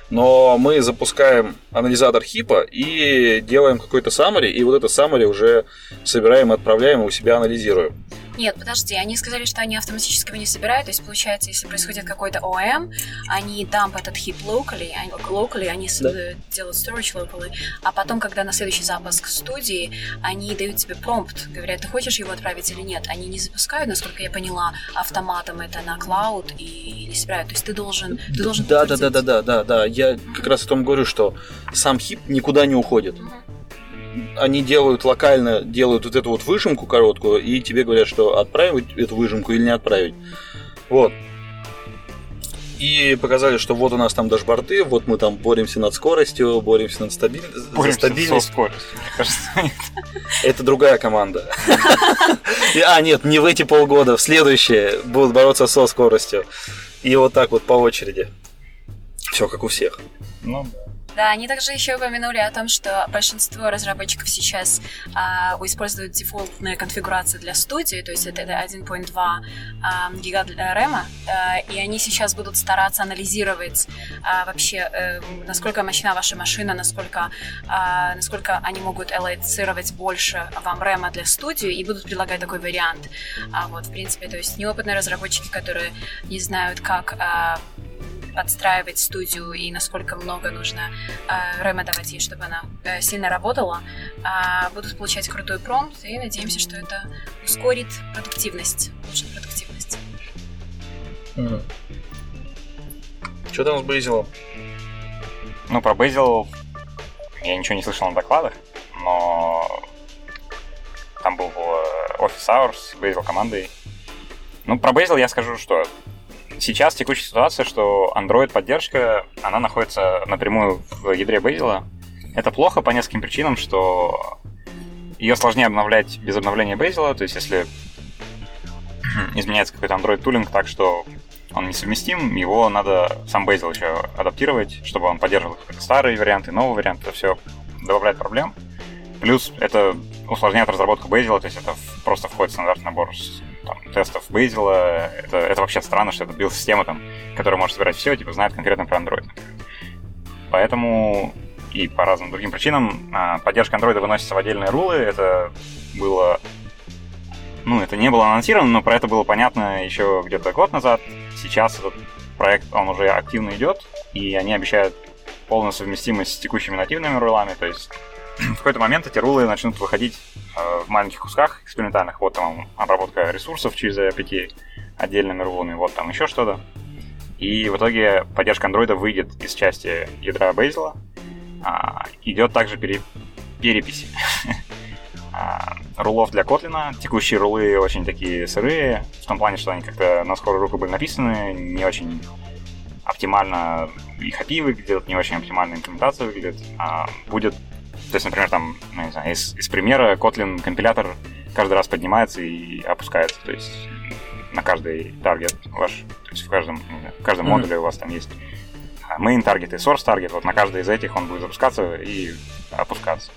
[SPEAKER 1] Но мы запускаем анализатор хипа и делаем какой-то summary, и вот это summary уже собираем, отправляем и у себя анализируем.
[SPEAKER 3] Нет, подожди, они сказали, что они автоматически его не собирают, то есть получается, если происходит какой-то OM, они дамп этот хип locally, они, locally, они
[SPEAKER 1] Да.
[SPEAKER 3] э, делают storage locally, а потом, когда на следующий запуск студии, они дают тебе промпт, говорят, ты хочешь его отправить или нет. Они не запускают, насколько я поняла, автоматом это на клауд и не собирают. То есть ты должен, ты должен
[SPEAKER 1] Да, да, да, да, да, да, да. Я как раз о том говорю, что сам хип никуда не уходит.
[SPEAKER 3] Мгм.
[SPEAKER 1] Они делают локально, делают вот эту вот выжимку короткую, и тебе говорят, что отправить эту выжимку или не отправить. Вот. И показали, что вот у нас там дашборды, вот мы там боремся над скоростью, боремся над стабиль... за
[SPEAKER 2] Боремся со
[SPEAKER 1] стабильность.
[SPEAKER 2] скоростью, мне кажется.
[SPEAKER 1] Это другая команда. А, нет, не в эти полгода, в следующие будут бороться со скоростью. И вот так вот по очереди. Все как у всех.
[SPEAKER 2] Ну,
[SPEAKER 3] Да, они также еще упомянули о том, что большинство разработчиков сейчас а, используют дефолтные конфигурации для студии, то есть это, это 1.2 а, гига рэма, а, и они сейчас будут стараться анализировать а, вообще, э, насколько мощна ваша машина, насколько, а, насколько они могут аллоцировать больше вам рэма для студии, и будут предлагать такой вариант. А, вот, в принципе, то есть неопытные разработчики, которые не знают, как а, подстраивать студию и насколько много нужно рэма давать ей, чтобы она э, сильно работала, а, будут получать крутой промпт и надеемся, что это ускорит продуктивность, улучшит продуктивность.
[SPEAKER 1] Что там с Бейзелом?
[SPEAKER 2] Ну, про Bazel я ничего не слышал на докладах, но там был э, Office Hours с командой. Ну, про Bazel я скажу, что сейчас текущая ситуация, что Android поддержка, она находится напрямую в ядре Bazel. Это плохо по нескольким причинам, что ее сложнее обновлять без обновления Bazel, то есть если изменяется какой-то Android тулинг так, что он несовместим, его надо сам Bazel еще адаптировать, чтобы он поддерживал старые варианты, новые варианты, это все добавляет проблем. Плюс это усложняет разработку Bazel, то есть это просто входит в стандартный набор там, тестов Bazel. Это, это вообще странно, что это билд-система, там, которая может собирать все, типа знает конкретно про Android. Поэтому и по разным другим причинам а, поддержка Android выносится в отдельные рулы. Это было ну, это не было анонсировано, но про это было понятно еще где-то год назад. Сейчас этот проект, он уже активно идет, и они обещают полную совместимость с текущими нативными рулами, то есть в какой-то момент эти рулы начнут выходить э, в маленьких кусках экспериментальных. Вот там обработка ресурсов через APT отдельными рулами, вот там еще что-то. И в итоге поддержка андроида выйдет из части ядра Bazel. А, идет также пере- перепись а, рулов для Kotlin. Текущие рулы очень такие сырые, в том плане, что они как-то на скорую руку были написаны, не очень оптимально их API выглядит, не очень оптимально имплементация выглядит. А будет, то есть, например, там, ну, не знаю, из, из примера Kotlin компилятор каждый раз поднимается и опускается, то есть на каждый таргет ваш, то есть в каждом, в каждом mm-hmm. модуле у вас там есть main target и source target, вот на каждый из этих он будет запускаться и опускаться.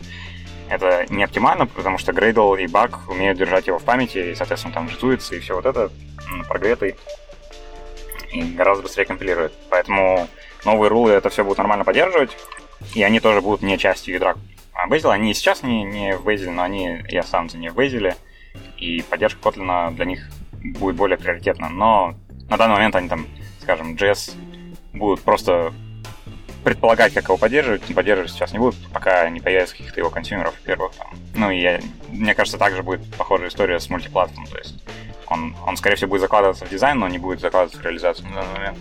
[SPEAKER 2] Это не оптимально, потому что Gradle и Bug умеют держать его в памяти, и, соответственно, там житуется, и все вот это прогретый и гораздо быстрее компилирует. Поэтому новые рулы это все будут нормально поддерживать, и они тоже будут не частью ядра а Bazel. Они сейчас не, не в Bazel, но они и останутся не в Bazel, и поддержка Kotlin для них будет более приоритетна. Но на данный момент они там, скажем, JS будут просто предполагать, как его поддерживать, не поддерживать сейчас не будут, пока не появится каких-то его консюмеров первых. Там. Ну и я, мне кажется, также будет похожая история с мультиплатформ. То есть он, он, скорее всего, будет закладываться в дизайн, но не будет закладываться в реализацию на данный момент.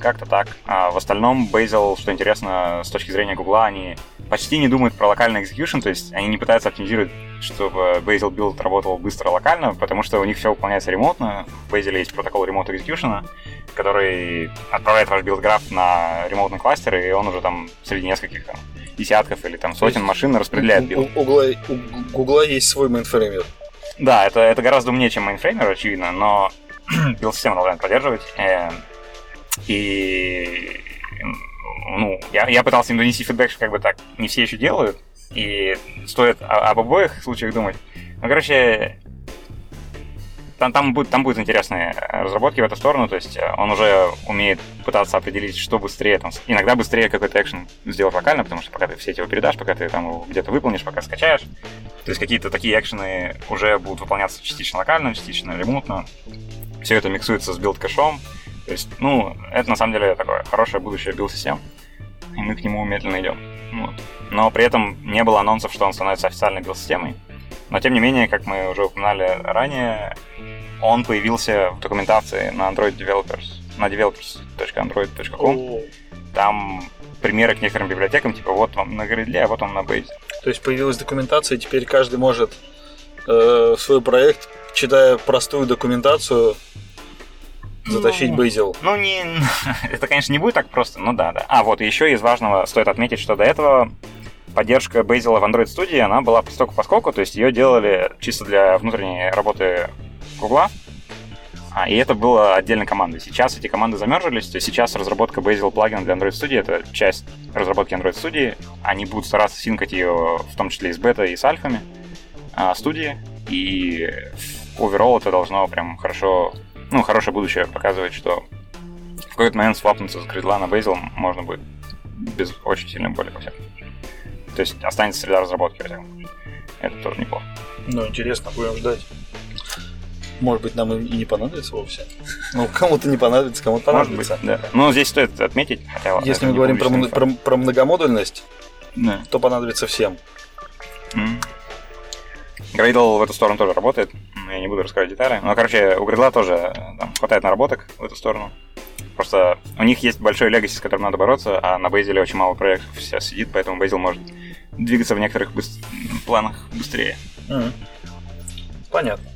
[SPEAKER 2] Как-то так. А в остальном, Bazel, что интересно, с точки зрения Гугла, они почти не думают про локальный execution, то есть они не пытаются оптимизировать, чтобы Bazel Build работал быстро локально, потому что у них все выполняется ремонтно. В Bazel есть протокол Remote Execution, который отправляет ваш билд-граф на ремонтный кластер, и он уже там среди нескольких там, десятков или там сотен машин распределяет билд.
[SPEAKER 1] У, у, у Гугла есть свой Mainframer.
[SPEAKER 2] Да, это, это гораздо умнее, чем Mainframer, очевидно, но билд-система должна поддерживать. Э, и ну, я, я пытался им донести фидбэк, что как бы так не все еще делают, и стоит об обоих случаях думать. Ну, короче, там, там, будет, там будут интересные разработки в эту сторону, то есть э, он уже умеет пытаться определить, что быстрее, там, иногда быстрее какой-то экшен сделать локально, потому что пока ты все эти его передашь, пока ты там где-то выполнишь, пока скачаешь, то есть какие-то такие action'ы уже будут выполняться частично локально, частично remote'но. Все это миксуется с build cache'ом, то есть, ну, это на самом деле такое хорошее будущее билд-систем, и мы к нему медленно идем. Вот. Но при этом не было анонсов, что он становится официальной билд-системой. Но тем не менее, как мы уже упоминали ранее, он появился в документации на Android Developers, на developers.android.com. Там примеры к некоторым библиотекам, типа вот вам на Gradle, а вот он на Bazel.
[SPEAKER 1] То есть появилась документация, и теперь каждый может э, свой проект, читая простую документацию, затащить ну, Bazel.
[SPEAKER 2] Ну, не, это, конечно, не будет так просто, но да, да. А, вот, еще из важного стоит отметить, что до этого поддержка Bazel в Android Studio, она была постольку поскольку, то есть ее делали чисто для внутренней работы Гугла, а, и это было отдельной командой. Сейчас эти команды замерзлись, то есть сейчас разработка Bazel плагина для Android Studio — это часть разработки Android Studio. Они будут стараться синкать ее в том числе и с бета, и с альфами а, студии, и overall это должно прям хорошо, ну, хорошее будущее показывать, что в какой-то момент свапнуться с гридла на Bazel можно будет без очень сильной боли во всяком то есть останется среда разработки, Это тоже неплохо.
[SPEAKER 1] Ну, интересно, будем ждать. Может быть, нам и не понадобится вовсе. Ну, кому-то не понадобится, кому-то понадобится.
[SPEAKER 2] Может быть, да. Но здесь стоит отметить,
[SPEAKER 1] хотя Если мы говорим про, про, про многомодульность, да. то понадобится всем.
[SPEAKER 2] Mm. Gradle в эту сторону тоже работает. Я не буду рассказывать детали. Но, короче, у Gradle тоже э, там, хватает наработок в эту сторону. Просто у них есть большой легаси, с которым надо бороться, а на Bazel очень мало проектов сейчас сидит, поэтому Bazel может двигаться в некоторых быс- планах быстрее. Mm.
[SPEAKER 1] Понятно.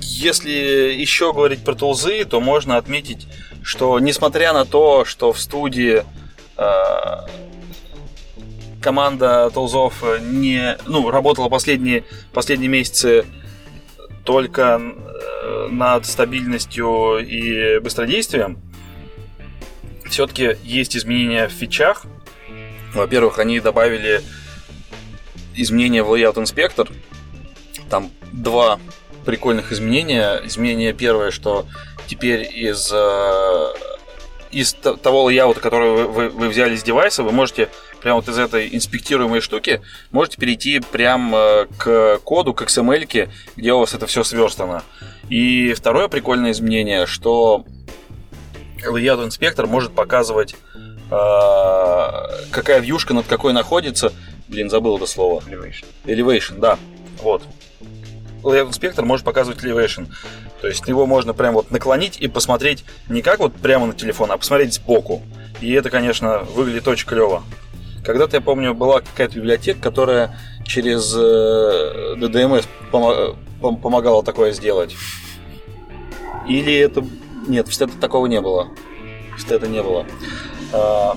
[SPEAKER 1] Если еще говорить про тулзы, то можно отметить, что несмотря на то, что в студии э, команда тулзов не, ну, работала последние, последние месяцы только э, над стабильностью и быстродействием, все-таки есть изменения в фичах. Во-первых, они добавили изменения в Layout Inspector. Там два прикольных изменения. Изменение первое, что теперь из, э, из того лейаута, который вы, вы взяли с девайса, вы можете прямо вот из этой инспектируемой штуки можете перейти прямо к коду, к XML, где у вас это все сверстано. И второе прикольное изменение, что Layout инспектор может показывать, э, какая вьюшка над какой находится. Блин, забыл это слово.
[SPEAKER 2] Elevation.
[SPEAKER 1] Elevation, да. Вот. Layout инспектор может показывать elevation. То есть его можно прям вот наклонить и посмотреть не как вот прямо на телефон, а посмотреть сбоку. И это, конечно, выглядит очень клево. Когда-то, я помню, была какая-то библиотека, которая через э, DDMS помогало такое сделать? Или это... Нет, в Стета такого не было. В Стета не было. А,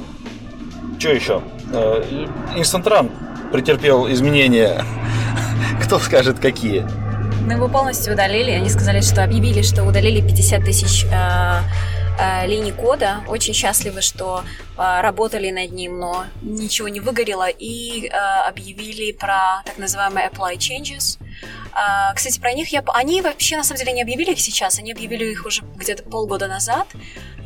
[SPEAKER 1] что еще? Run претерпел изменения. Кто скажет, какие?
[SPEAKER 3] Мы его полностью удалили. Они сказали, что объявили, что удалили 50 тысяч э, э, линий кода. Очень счастливы, что э, работали над ним, но ничего не выгорело. И э, объявили про так называемые apply changes. Кстати, про них я... Они вообще, на самом деле, не объявили их сейчас, они объявили их уже где-то полгода назад.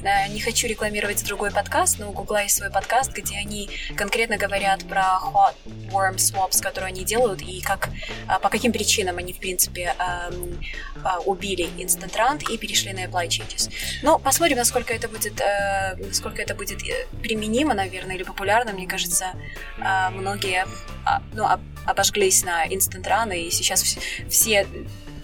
[SPEAKER 3] Э, не хочу рекламировать другой подкаст, но у Гугла есть свой подкаст, где они конкретно говорят про hot worm swaps, которые они делают, и как, а, по каким причинам они, в принципе, эм, а, убили Instant Run и перешли на apply changes. Но посмотрим, насколько это будет, э, насколько это будет э, применимо, наверное, или популярно. Мне кажется, многие ну, обожглись на Instant Run, и сейчас все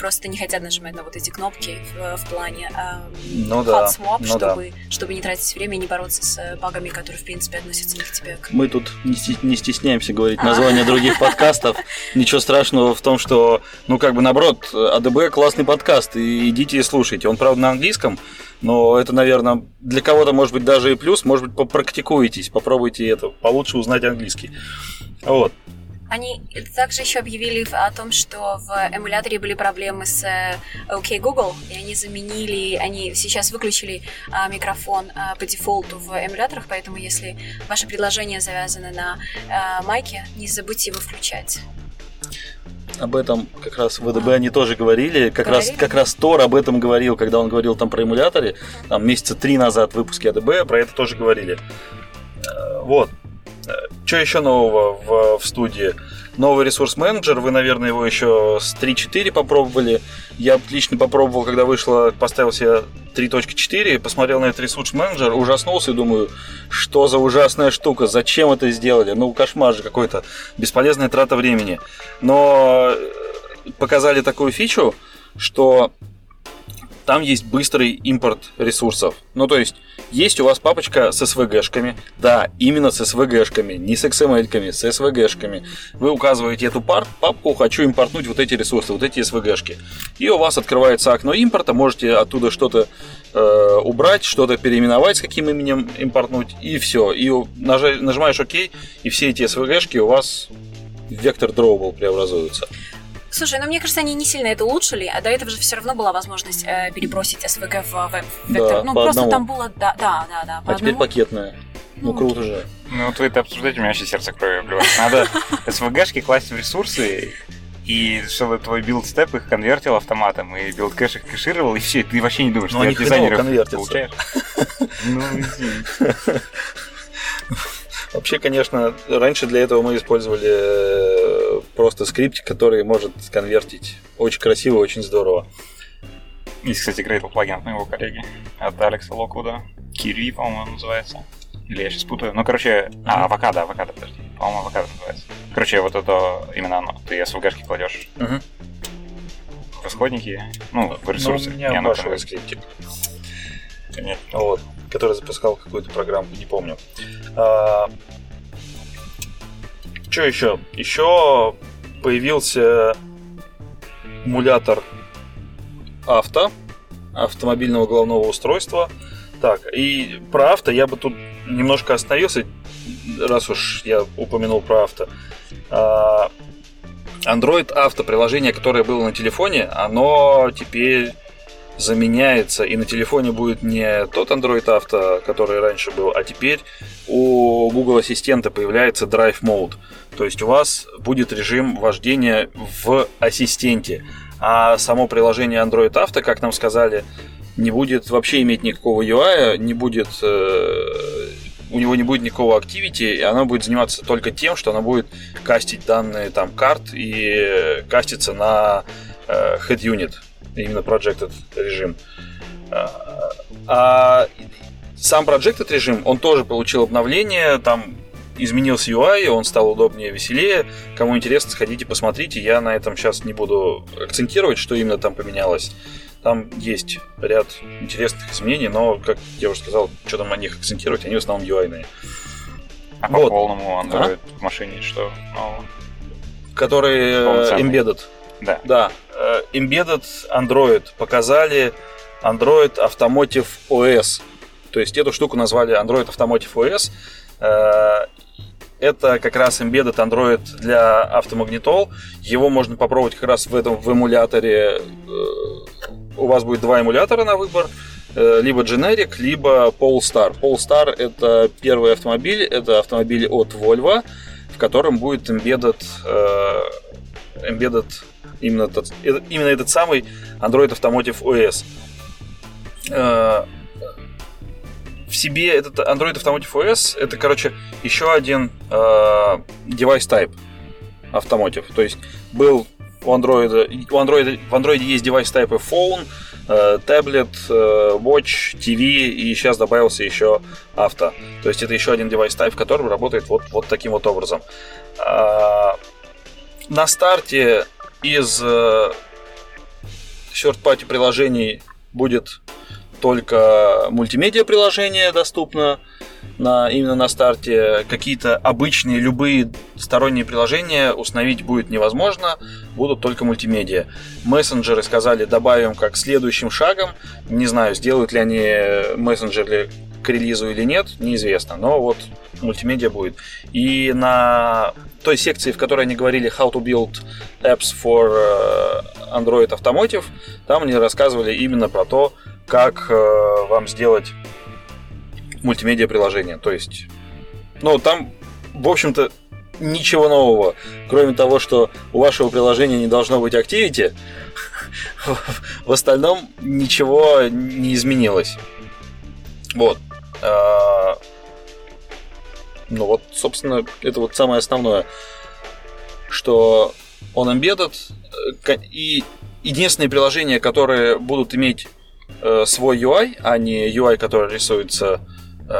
[SPEAKER 3] просто не хотят нажимать на вот эти кнопки в, в плане э,
[SPEAKER 1] ну, да.
[SPEAKER 3] swap,
[SPEAKER 1] ну,
[SPEAKER 3] чтобы,
[SPEAKER 1] да.
[SPEAKER 3] чтобы не тратить время и не бороться с э, багами, которые, в принципе, относятся не к тебе.
[SPEAKER 1] Мы тут не стесняемся говорить а. название других подкастов. Ничего страшного в том, что, ну, как бы, наоборот, АДБ классный подкаст, и идите и слушайте. Он, правда, на английском, но это, наверное, для кого-то, может быть, даже и плюс. Может быть, попрактикуйтесь, попробуйте это, получше узнать английский. Вот.
[SPEAKER 3] Они также еще объявили о том, что в эмуляторе были проблемы с э, OK Google, и они заменили, они сейчас выключили а, микрофон а, по дефолту в эмуляторах, поэтому если ваше предложение завязано на а, майке, не забудьте его включать.
[SPEAKER 1] Об этом как раз в ВДБ они тоже говорили. Как говорили? раз, как раз Тор об этом говорил, когда он говорил там про эмуляторы. Там месяца три назад в выпуске АДБ про это тоже говорили. Э, вот. Что еще нового в, в студии? Новый ресурс-менеджер, вы, наверное, его еще с 3.4 попробовали. Я лично попробовал, когда вышло, поставил себе 3.4, посмотрел на этот ресурс-менеджер, ужаснулся и думаю, что за ужасная штука, зачем это сделали? Ну, кошмар же какой-то, бесполезная трата времени. Но показали такую фичу, что там есть быстрый импорт ресурсов. Ну, то есть, есть у вас папочка с SVG-шками. Да, именно с SVG-шками, не с XML-ками, с SVG-шками. Вы указываете эту пар, папку, хочу импортнуть вот эти ресурсы, вот эти SVG-шки. И у вас открывается окно импорта, можете оттуда что-то э, убрать, что-то переименовать, с каким именем импортнуть, и все. И нажимаешь ОК, и все эти SVG-шки у вас в вектор drawable преобразуются.
[SPEAKER 3] Слушай, ну мне кажется, они не сильно это улучшили, а до этого же все равно была возможность э, перебросить SVG в веб-вектор.
[SPEAKER 1] Да,
[SPEAKER 3] ну,
[SPEAKER 1] по
[SPEAKER 3] просто
[SPEAKER 1] одному.
[SPEAKER 3] там было, да, да, да, да.
[SPEAKER 1] а одному. теперь пакетная. Ну, ну круто же.
[SPEAKER 2] Ну, вот вы это обсуждаете, у меня вообще сердце кровью обливается. Надо SVG-шки класть в ресурсы, и чтобы твой build step их конвертил автоматом, и build cache их кэшировал, и все, ты вообще не думаешь,
[SPEAKER 1] что ты от дизайнеров
[SPEAKER 2] получаешь. Ну, извините.
[SPEAKER 1] Вообще, конечно, раньше для этого мы использовали э, просто скрипт, который может конвертить очень красиво, очень здорово.
[SPEAKER 2] Есть, кстати, Gradle plugin от моего коллеги, от Алекса Локвуда. Кири, по-моему, называется. Или я сейчас путаю. Ну, короче... А, авокадо, авокадо, подожди. По-моему, авокадо называется. Короче, вот это именно оно. Ты SVG-шки кладешь.
[SPEAKER 1] Угу.
[SPEAKER 2] Расходники, ну, в ресурсы.
[SPEAKER 1] Ну, у меня вашего скриптик. Нет. Вот который запускал какую-то программу, не помню. А, что еще? Еще появился эмулятор авто, автомобильного головного устройства. Так, и про авто я бы тут немножко остановился, раз уж я упомянул про авто. А, Android авто приложение, которое было на телефоне, оно теперь заменяется, и на телефоне будет не тот Android Auto, который раньше был, а теперь у Google Ассистента появляется Drive Mode. То есть у вас будет режим вождения в ассистенте. А само приложение Android Auto, как нам сказали, не будет вообще иметь никакого UI, не будет э, у него не будет никакого activity, и оно будет заниматься только тем, что оно будет кастить данные там карт и каститься на э, head unit именно Projected режим. А, а сам Projected режим, он тоже получил обновление, там изменился UI, он стал удобнее, веселее. Кому интересно, сходите, посмотрите. Я на этом сейчас не буду акцентировать, что именно там поменялось. Там есть ряд интересных изменений, но, как я уже сказал, что там на них акцентировать, они в основном UI-ные.
[SPEAKER 2] А вот. по полному Android а? в машине что нового?
[SPEAKER 1] который э, embedded.
[SPEAKER 2] Да.
[SPEAKER 1] Да, э, embedded Android показали Android Automotive OS. То есть эту штуку назвали Android Automotive OS. Э, Это как раз embedded Android для автомагнитол. Его можно попробовать как раз в этом в эмуляторе. Э, У вас будет два эмулятора на выбор. Либо Generic, либо Polestar. Polestar это первый автомобиль, это автомобиль от Volvo, в котором будет embedded, embedded именно, тот- э, именно этот самый Android Automotive OS. Э, В себе этот Android Automotive OS это, короче, еще один э, device type Automotive. То есть был у Android, у Android, в Android есть девайс type phone, таблет, watch, TV и сейчас добавился еще авто. То есть это еще один девайс type, который работает вот, вот таким вот образом. На старте из э, third-party приложений будет только мультимедиа приложение доступно на, именно на старте. Какие-то обычные, любые сторонние приложения установить будет невозможно, будут только мультимедиа. Мессенджеры сказали, добавим как следующим шагом. Не знаю, сделают ли они мессенджеры к релизу или нет, неизвестно. Но вот мультимедиа будет. И на той секции, в которой они говорили How to build apps for э, Android Automotive, там они рассказывали именно про то, как э, вам сделать мультимедиа приложение. То есть, ну, там, в общем-то, ничего нового, кроме того, что у вашего приложения не должно быть Activity, в остальном ничего не изменилось. Вот. Ну вот, собственно, это вот самое основное, что он embedded, э, и единственные приложения, которые будут иметь э, свой UI, а не UI, который рисуется э,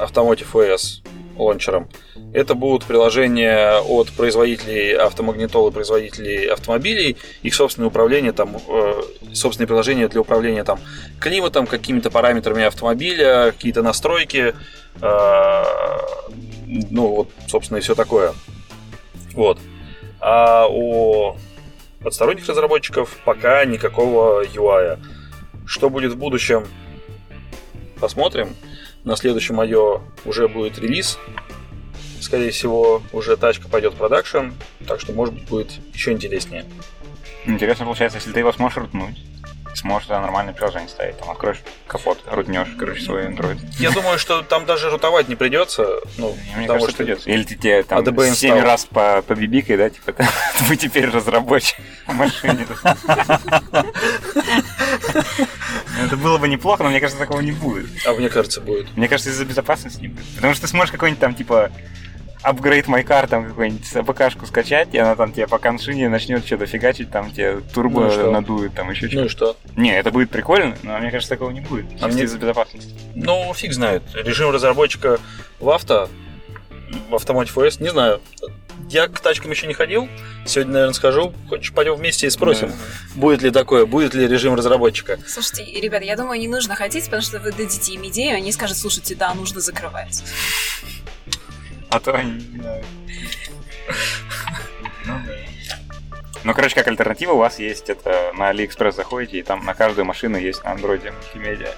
[SPEAKER 1] Automotive OS лончером, это будут приложения от производителей автомагнитол и производителей автомобилей, их собственное управление, там, э, собственные приложения для управления там, климатом, какими-то параметрами автомобиля, какие-то настройки, ну вот, собственно, и все такое. Вот. А у подсторонних разработчиков пока никакого UI. Что будет в будущем, посмотрим. На следующем IO уже будет релиз. Скорее всего, уже тачка пойдет в продакшн, так что, может быть, будет еще интереснее.
[SPEAKER 2] Интересно получается, если ты его сможешь рутнуть, сможешь туда нормальное приложение ставить. Там откроешь капот, рутнешь, короче, свой Android.
[SPEAKER 1] Я думаю, что там даже рутовать не придется. Ну,
[SPEAKER 2] Мне кажется,
[SPEAKER 1] что
[SPEAKER 2] придется. Или ты тебе там
[SPEAKER 1] ADB
[SPEAKER 2] семь
[SPEAKER 1] install.
[SPEAKER 2] раз по, по бибикой, да, типа, вы теперь разработчик в машине. Это было бы неплохо, но мне кажется, такого не будет.
[SPEAKER 1] А мне кажется, будет.
[SPEAKER 2] Мне кажется, из-за безопасности не будет. Потому что ты сможешь какой-нибудь там, типа, my car, там какую-нибудь АПКшку скачать, и она там тебе по коншине начнет что-то фигачить, там тебе турбо
[SPEAKER 1] Ну
[SPEAKER 2] надует, там еще
[SPEAKER 1] Ну
[SPEAKER 2] что-то.
[SPEAKER 1] и что?
[SPEAKER 2] Не, это будет прикольно, но мне кажется, такого не будет.
[SPEAKER 1] А мне-
[SPEAKER 2] из-за безопасности.
[SPEAKER 1] Ну, фиг знает. Режим разработчика в авто, в Automotive OS, не знаю. Я к тачкам еще не ходил. Сегодня, наверное, схожу. Хочешь, пойдем вместе и спросим, будет ли такое, будет ли режим разработчика.
[SPEAKER 3] Слушайте, ребята, я думаю, не нужно ходить, потому что вы дадите им идею, они скажут, слушайте, да, нужно закрывать.
[SPEAKER 2] А то они не знаю. Ну. Ну, короче, как альтернатива у вас есть это на AliExpress заходите, и там на каждую машину есть на андроиде мультимедиа.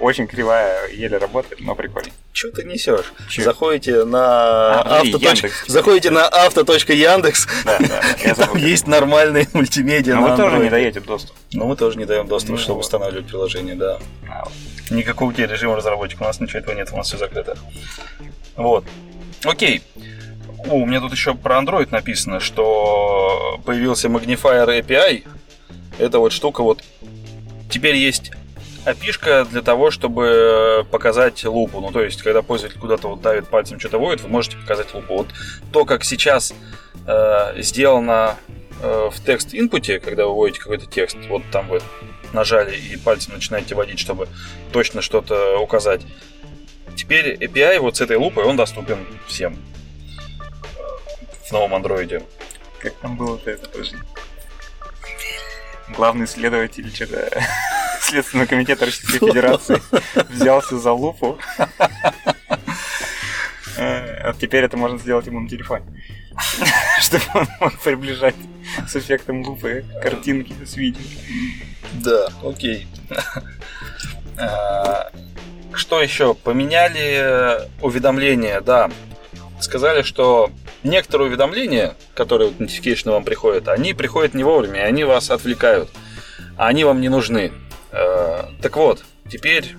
[SPEAKER 2] Очень кривая, еле работает, но прикольно.
[SPEAKER 1] Чего ты несешь?
[SPEAKER 2] Чё?
[SPEAKER 1] Заходите на
[SPEAKER 2] А,
[SPEAKER 1] авто.
[SPEAKER 2] Яндекс.
[SPEAKER 1] Заходите на авто.яндекс.
[SPEAKER 2] Да, да, да, я
[SPEAKER 1] Там
[SPEAKER 2] забыл.
[SPEAKER 1] есть нормальные мультимедиа
[SPEAKER 2] Но вы тоже не даете доступ.
[SPEAKER 1] Но мы тоже не даем доступ,
[SPEAKER 2] Ну
[SPEAKER 1] чтобы
[SPEAKER 2] вот.
[SPEAKER 1] устанавливать приложение, да.
[SPEAKER 2] А, вот.
[SPEAKER 1] Никакого тебе режима разработчика, у нас ничего этого нет, у нас все закрыто. Вот. Окей. О, у меня тут еще про Android написано, что появился Magnifier API. Это вот штука вот. Теперь есть API для того, чтобы показать лупу. Ну, то есть, когда пользователь куда-то вот давит пальцем, что-то воет, вы можете показать лупу. Вот то, как сейчас э, сделано э, в текст-инпуте, когда вы вводите какой-то текст, вот там вы нажали и пальцем начинаете водить, чтобы точно что-то указать. Теперь API вот с этой лупой, он доступен всем э, в новом андроиде.
[SPEAKER 2] Как там было-то это тоже? Главный следователь что-то Следственного комитета Российской Федерации взялся за лупу. Э, Вот теперь это можно сделать ему на телефоне. чтобы он мог приближать с эффектом лупы картинки с видео.
[SPEAKER 1] Да, окей. Что еще? Поменяли уведомления, да. Сказали, что некоторые уведомления, которые вот notification вам приходят, они приходят не вовремя, они вас отвлекают. А они вам не нужны. А, так вот, теперь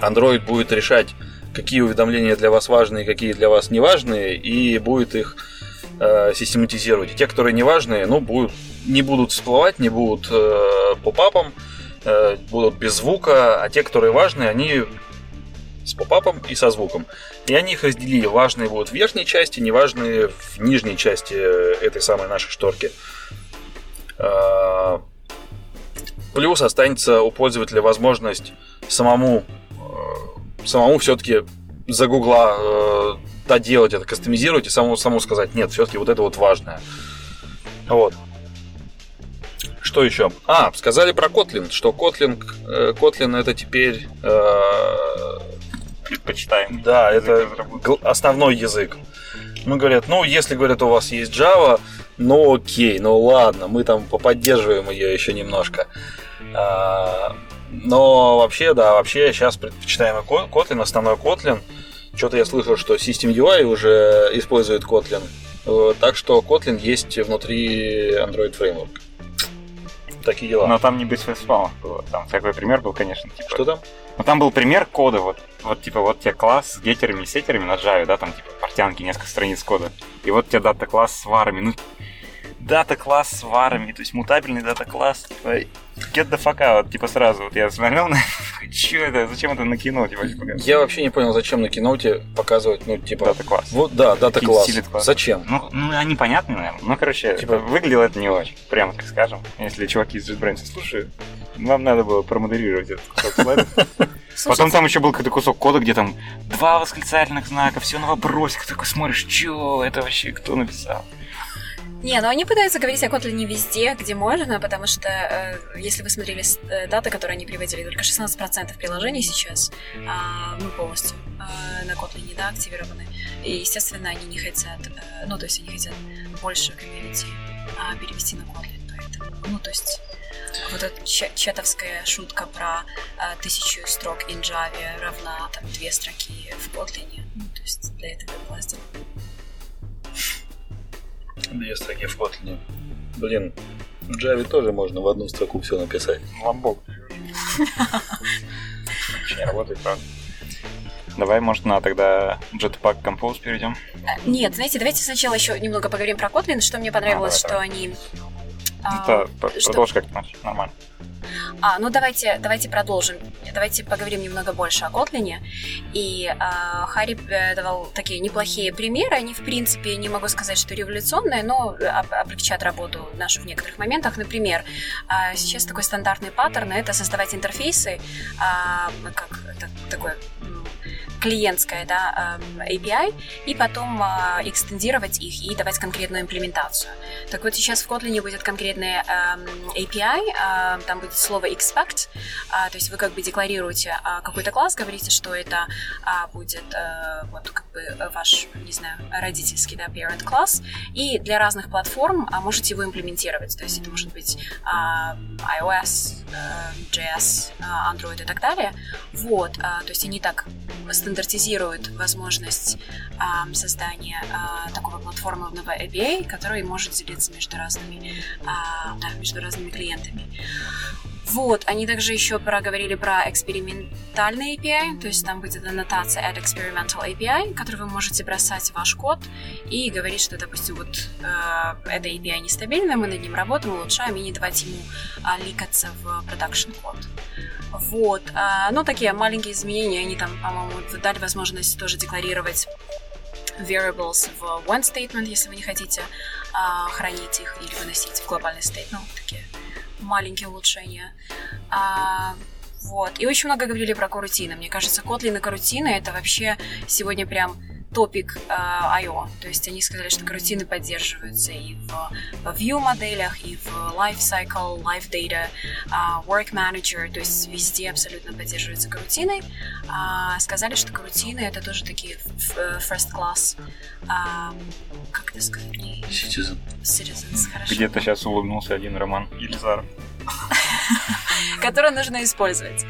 [SPEAKER 1] Android будет решать, какие уведомления для вас важные, какие для вас не важные, и будет их э, систематизировать. И те, которые не важные, ну, будут, не будут всплывать, не будут э, попапом, э, будут без звука, а те, которые важные, они с попапом и со звуком. И они их разделили. Важные будут в верхней части, неважные в нижней части этой самой нашей шторки. Э, плюс останется у пользователя возможность самому э, самому все-таки за гугла э, доделать это, кастомизировать и самому, самому сказать, нет, все-таки вот это вот важное. Вот. Что еще? А, сказали про Kotlin, что Kotlin, э, Kotlin это теперь... Э,
[SPEAKER 2] Предпочитаем.
[SPEAKER 1] Да, это основной язык. Мы говорят, ну, если, говорят, у вас есть Java, ну окей, ну ладно, мы там поподдерживаем ее еще немножко. А, но вообще, да, вообще сейчас предпочитаем Kotlin, основной Kotlin. Что-то я слышал, что System UI уже использует Kotlin. Э, так что Kotlin есть внутри Android Framework. Такие дела.
[SPEAKER 2] Но там не без фейспалмов было. Там такой пример был, конечно. Типа...
[SPEAKER 1] Что там?
[SPEAKER 2] Ну там был пример кода, вот, вот типа вот тебе класс с гетерами и сетерами на Java, да, там типа портянки, несколько страниц кода. И вот тебе дата класс с варами. Ну, дата класс с варами, то есть мутабельный дата класс, типа, get the fuck out, типа сразу. Вот я смотрел на что это, зачем это на кино, типа,
[SPEAKER 1] Я вообще не понял, зачем на киноте показывать, ну, типа...
[SPEAKER 2] Дата класс.
[SPEAKER 1] Вот, да, дата класс. Зачем?
[SPEAKER 2] Ну, ну, они понятны, наверное. Ну, короче, типа... выглядело это не очень, прямо так скажем. Если чуваки из JetBrains слушают, вам надо было промодерировать этот кусок. Потом там еще был какой-то кусок кода, где там два восклицательных знака, все на вопросик. Такой смотришь, чё, это вообще кто написал?
[SPEAKER 3] Не, но они пытаются говорить о Kotlin везде, где можно, потому что, э, если вы смотрели э, даты, которые они приводили, только 16% приложений сейчас, э, ну, полностью э, на Kotlin, да, активированы. И, естественно, они не хотят, э, ну, то есть они хотят больше комьюнити э, перевести на Kotlin, поэтому, ну, то есть вот эта чатовская шутка про э, тысячу строк in Java равна там две строки в Kotlin, ну, то есть для этого была сделана.
[SPEAKER 1] Две строки в Kotlin. Блин, в Java тоже можно в одну строку все написать.
[SPEAKER 2] Ламбок. Не работает, правда. Давай, может, на тогда Jetpack Compose перейдем?
[SPEAKER 3] Нет, знаете, давайте сначала еще немного поговорим про Kotlin. Что мне понравилось, а, давай, что давай. они...
[SPEAKER 2] А, продолжи как-то, нормально.
[SPEAKER 3] А, ну давайте, давайте продолжим. Давайте поговорим немного больше о Котлине. И а, Харри давал такие неплохие примеры. Они, в принципе, не могу сказать, что революционные, но облегчат работу нашу в некоторых моментах. Например, а, сейчас такой стандартный паттерн — это создавать интерфейсы, а, как это, такой клиентская да, эм, API, и потом а, экстендировать их и давать конкретную имплементацию. Так вот сейчас в Kotlin будет конкретная эм, API, эм, там будет слово expect, а, то есть вы как бы декларируете а, какой-то класс, говорите, что это будет э, вот как бы ваш, не знаю, родительский, да, parent класс, и для разных платформ можете его имплементировать, то есть это может быть iOS, JS, Android и так далее. Вот, то есть они так стандартизирует возможность э, создания э, такого платформенного API, который может делиться между разными, э, да, между разными клиентами. Вот, они также еще проговорили про экспериментальный API, то есть там будет аннотация Add Experimental API, которую вы можете бросать в ваш код и говорить, что, допустим, вот э, это API нестабильный, мы над ним работаем, улучшаем, и не давать ему э, ликаться в продакшн код. Вот, э, ну, такие маленькие изменения, они там, по-моему, дали возможность тоже декларировать variables в one statement, если вы не хотите э, хранить их или выносить в глобальный state, ну, такие маленькие улучшения. А, вот. И очень много говорили про корутины. Мне кажется, Kotlin и корутины это вообще сегодня прям топик I.O. То есть они сказали, что карутины поддерживаются и в, в View моделях, и в Life Cycle, Life Data, uh, Work Manager, то есть везде абсолютно поддерживаются карутины. Uh, сказали, что карутины это тоже такие first class, uh, как это сказать?
[SPEAKER 1] Citizen.
[SPEAKER 3] Citizens, хорошо.
[SPEAKER 2] Где-то сейчас улыбнулся один Роман Елизаров.
[SPEAKER 3] которые нужно использовать.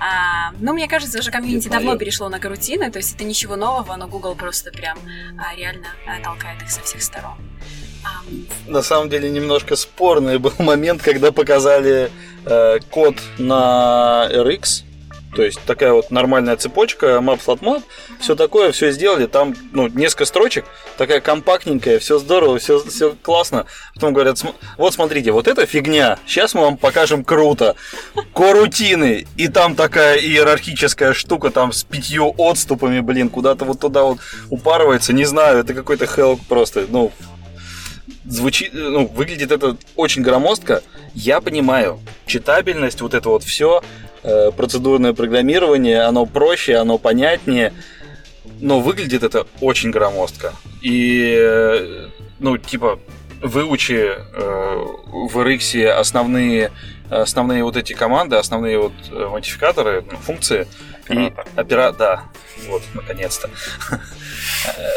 [SPEAKER 3] А, ну, мне кажется, уже комьюнити давно перешло на карутины, то есть это ничего нового, но Google просто прям а, реально а, толкает их со всех сторон.
[SPEAKER 1] На самом деле немножко спорный был момент, когда показали э, код на RX, то есть такая вот нормальная цепочка, map, flat map, все такое, все сделали. Там ну, несколько строчек, такая компактненькая, все здорово, все, все классно. Потом говорят, вот смотрите, вот эта фигня, сейчас мы вам покажем круто. Корутины, и там такая иерархическая штука, там с пятью отступами, блин, куда-то вот туда вот упарывается, не знаю, это какой-то хелк просто, ну, звучит, ну, выглядит это очень громоздко. Я понимаю, читабельность, вот это вот все, процедурное программирование, оно проще, оно понятнее, но выглядит это очень громоздко. И, э, ну, типа, выучи э, в RX основные, основные вот эти команды, основные вот э, модификаторы, ну, функции.
[SPEAKER 2] Оператор.
[SPEAKER 1] И опера... Да, вот, наконец-то.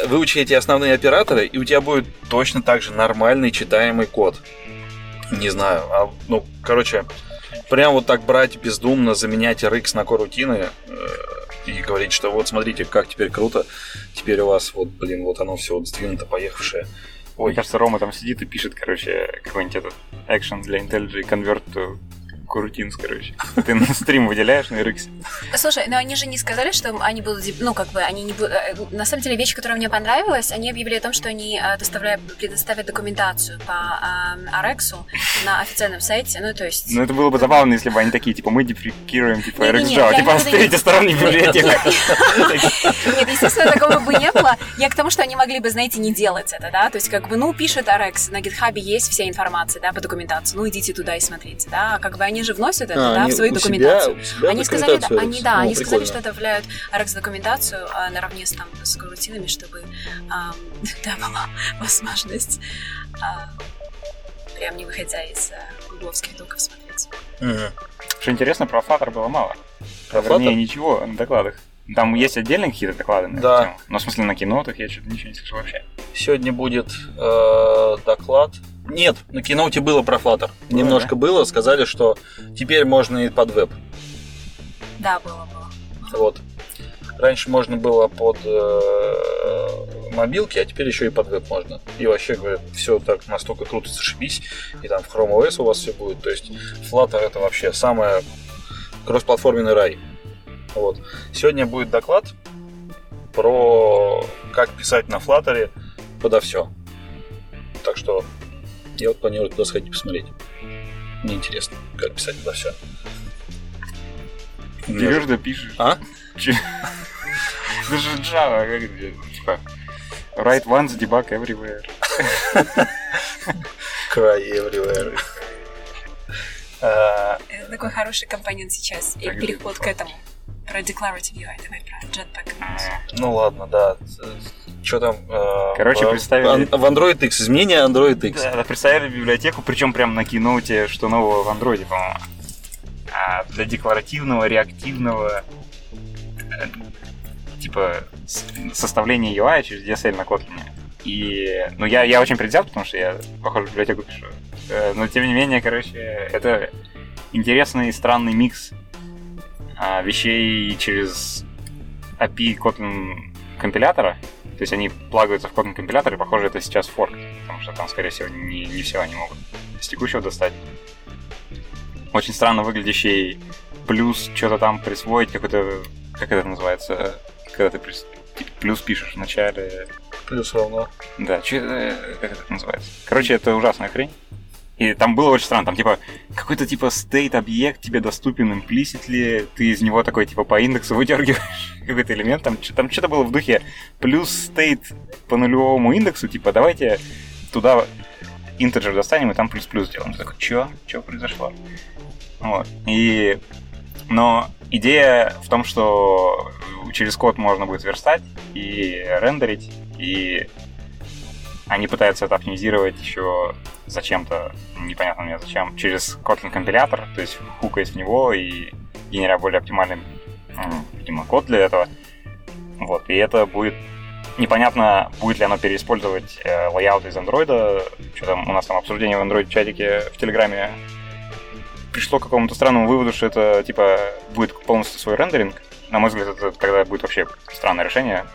[SPEAKER 1] Выучи эти основные операторы, и у тебя будет точно так же нормальный читаемый код. Не знаю, а, ну, короче, прям вот так брать бездумно, заменять RX на корутины э, и говорить, что вот смотрите, как теперь круто, теперь у вас вот, блин, вот оно все вот сдвинуто, поехавшее.
[SPEAKER 2] Ой. Мне кажется, Рома там сидит и пишет, короче, какой-нибудь этот экшен для IntelliJ Convert to Курутинс, короче. Ты на стрим выделяешь на RX.
[SPEAKER 3] Слушай, но они же не сказали, что они будут, ну, как бы, они не будут... Э, на самом деле, вещь, которая мне понравилась, они объявили о том, что они э, доставляют, предоставят документацию по э, RX на официальном сайте, ну, то есть...
[SPEAKER 2] Ну, это было бы забавно, если бы они такие, типа, мы деприкируем, типа, RX Java, типа, с третьей стороны библиотека.
[SPEAKER 3] Нет, естественно, такого бы не было. Я к тому, что они могли бы, знаете, не делать это, да, то есть, как бы, ну, пишет RX, на GitHub есть вся информация, да, по документации, ну, идите туда и смотрите, да, как бы они же вносят это а, да, в свою документацию.
[SPEAKER 1] Себя, себя
[SPEAKER 3] они сказали, да, они, да, ну, они сказали, что добавляют RX документацию а, наравне с, там, с карутинами, чтобы а, да, была возможность а, прям не выходя из а, гугловских доков смотреть.
[SPEAKER 2] Угу. Что интересно, про Flutter было мало. Про Вернее, ничего на докладах. Там есть отдельные какие-то доклады на
[SPEAKER 1] да.
[SPEAKER 2] эту тему. Но в смысле на кинотах я что-то ничего не слышал вообще.
[SPEAKER 1] Сегодня будет э, доклад нет, на киноуте было про Flutter. Было, Немножко да? было, сказали, что теперь можно и под веб.
[SPEAKER 3] Да, было, было.
[SPEAKER 1] Вот. Раньше можно было под э, мобилки, а теперь еще и под веб можно. И вообще, говорят, все так настолько круто, зашибись. И там в Chrome OS у вас все будет. То есть Flutter это вообще самое кроссплатформенный рай. Вот. Сегодня будет доклад про как писать на Flutter подо все. Так что я вот планирую туда сходить посмотреть. Мне интересно, как писать это все.
[SPEAKER 2] Берешь да пишешь.
[SPEAKER 1] А?
[SPEAKER 2] Это же Java, как типа write once, debug everywhere.
[SPEAKER 1] Cry everywhere.
[SPEAKER 3] Это такой хороший компонент сейчас. И переход к этому. Про Declarative UI, давай про Jetpack.
[SPEAKER 1] Ну ладно, да. Что там?
[SPEAKER 2] Э, Короче, в, представили...
[SPEAKER 1] В Android X, изменение Android X.
[SPEAKER 2] Да, представили библиотеку, причем прям на киноуте, что нового в Android, по-моему. А для декларативного, реактивного э, типа составления UI через DSL на Kotlin. И, ну, я, я очень предвзят, потому что я, похоже, библиотеку пишу. Э, но, тем не менее, короче, это интересный странный микс а, вещей через API Kotlin компилятора. То есть они плагаются в Kotlin компилятор, и похоже, это сейчас форк, потому что там, скорее всего, не, не все они могут с текущего достать. Очень странно выглядящий плюс что-то там присвоить, какой-то, как это называется, когда ты прис... плюс пишешь в начале.
[SPEAKER 1] Плюс равно.
[SPEAKER 2] Да, что, как это называется? Короче, это ужасная хрень. И там было очень странно, там типа какой-то типа state объект тебе доступен implicitly, ты из него такой типа по индексу выдергиваешь какой-то элемент, там, там что-то было в духе плюс state по нулевому индексу, типа давайте туда integer достанем и там плюс-плюс сделаем. Ты такой, чё? Чё произошло? Вот. И Но идея в том, что через код можно будет верстать и рендерить, и они пытаются это оптимизировать еще зачем-то, непонятно мне зачем, через Kotlin компилятор, то есть хукаясь в него и генеря более оптимальный, видимо, код для этого. Вот, и это будет Непонятно, будет ли оно переиспользовать э, лайауты из андроида. Что там, у нас там обсуждение в андроид чатике в Телеграме пришло к какому-то странному выводу, что это типа будет полностью свой рендеринг. На мой взгляд, это тогда будет вообще странное решение.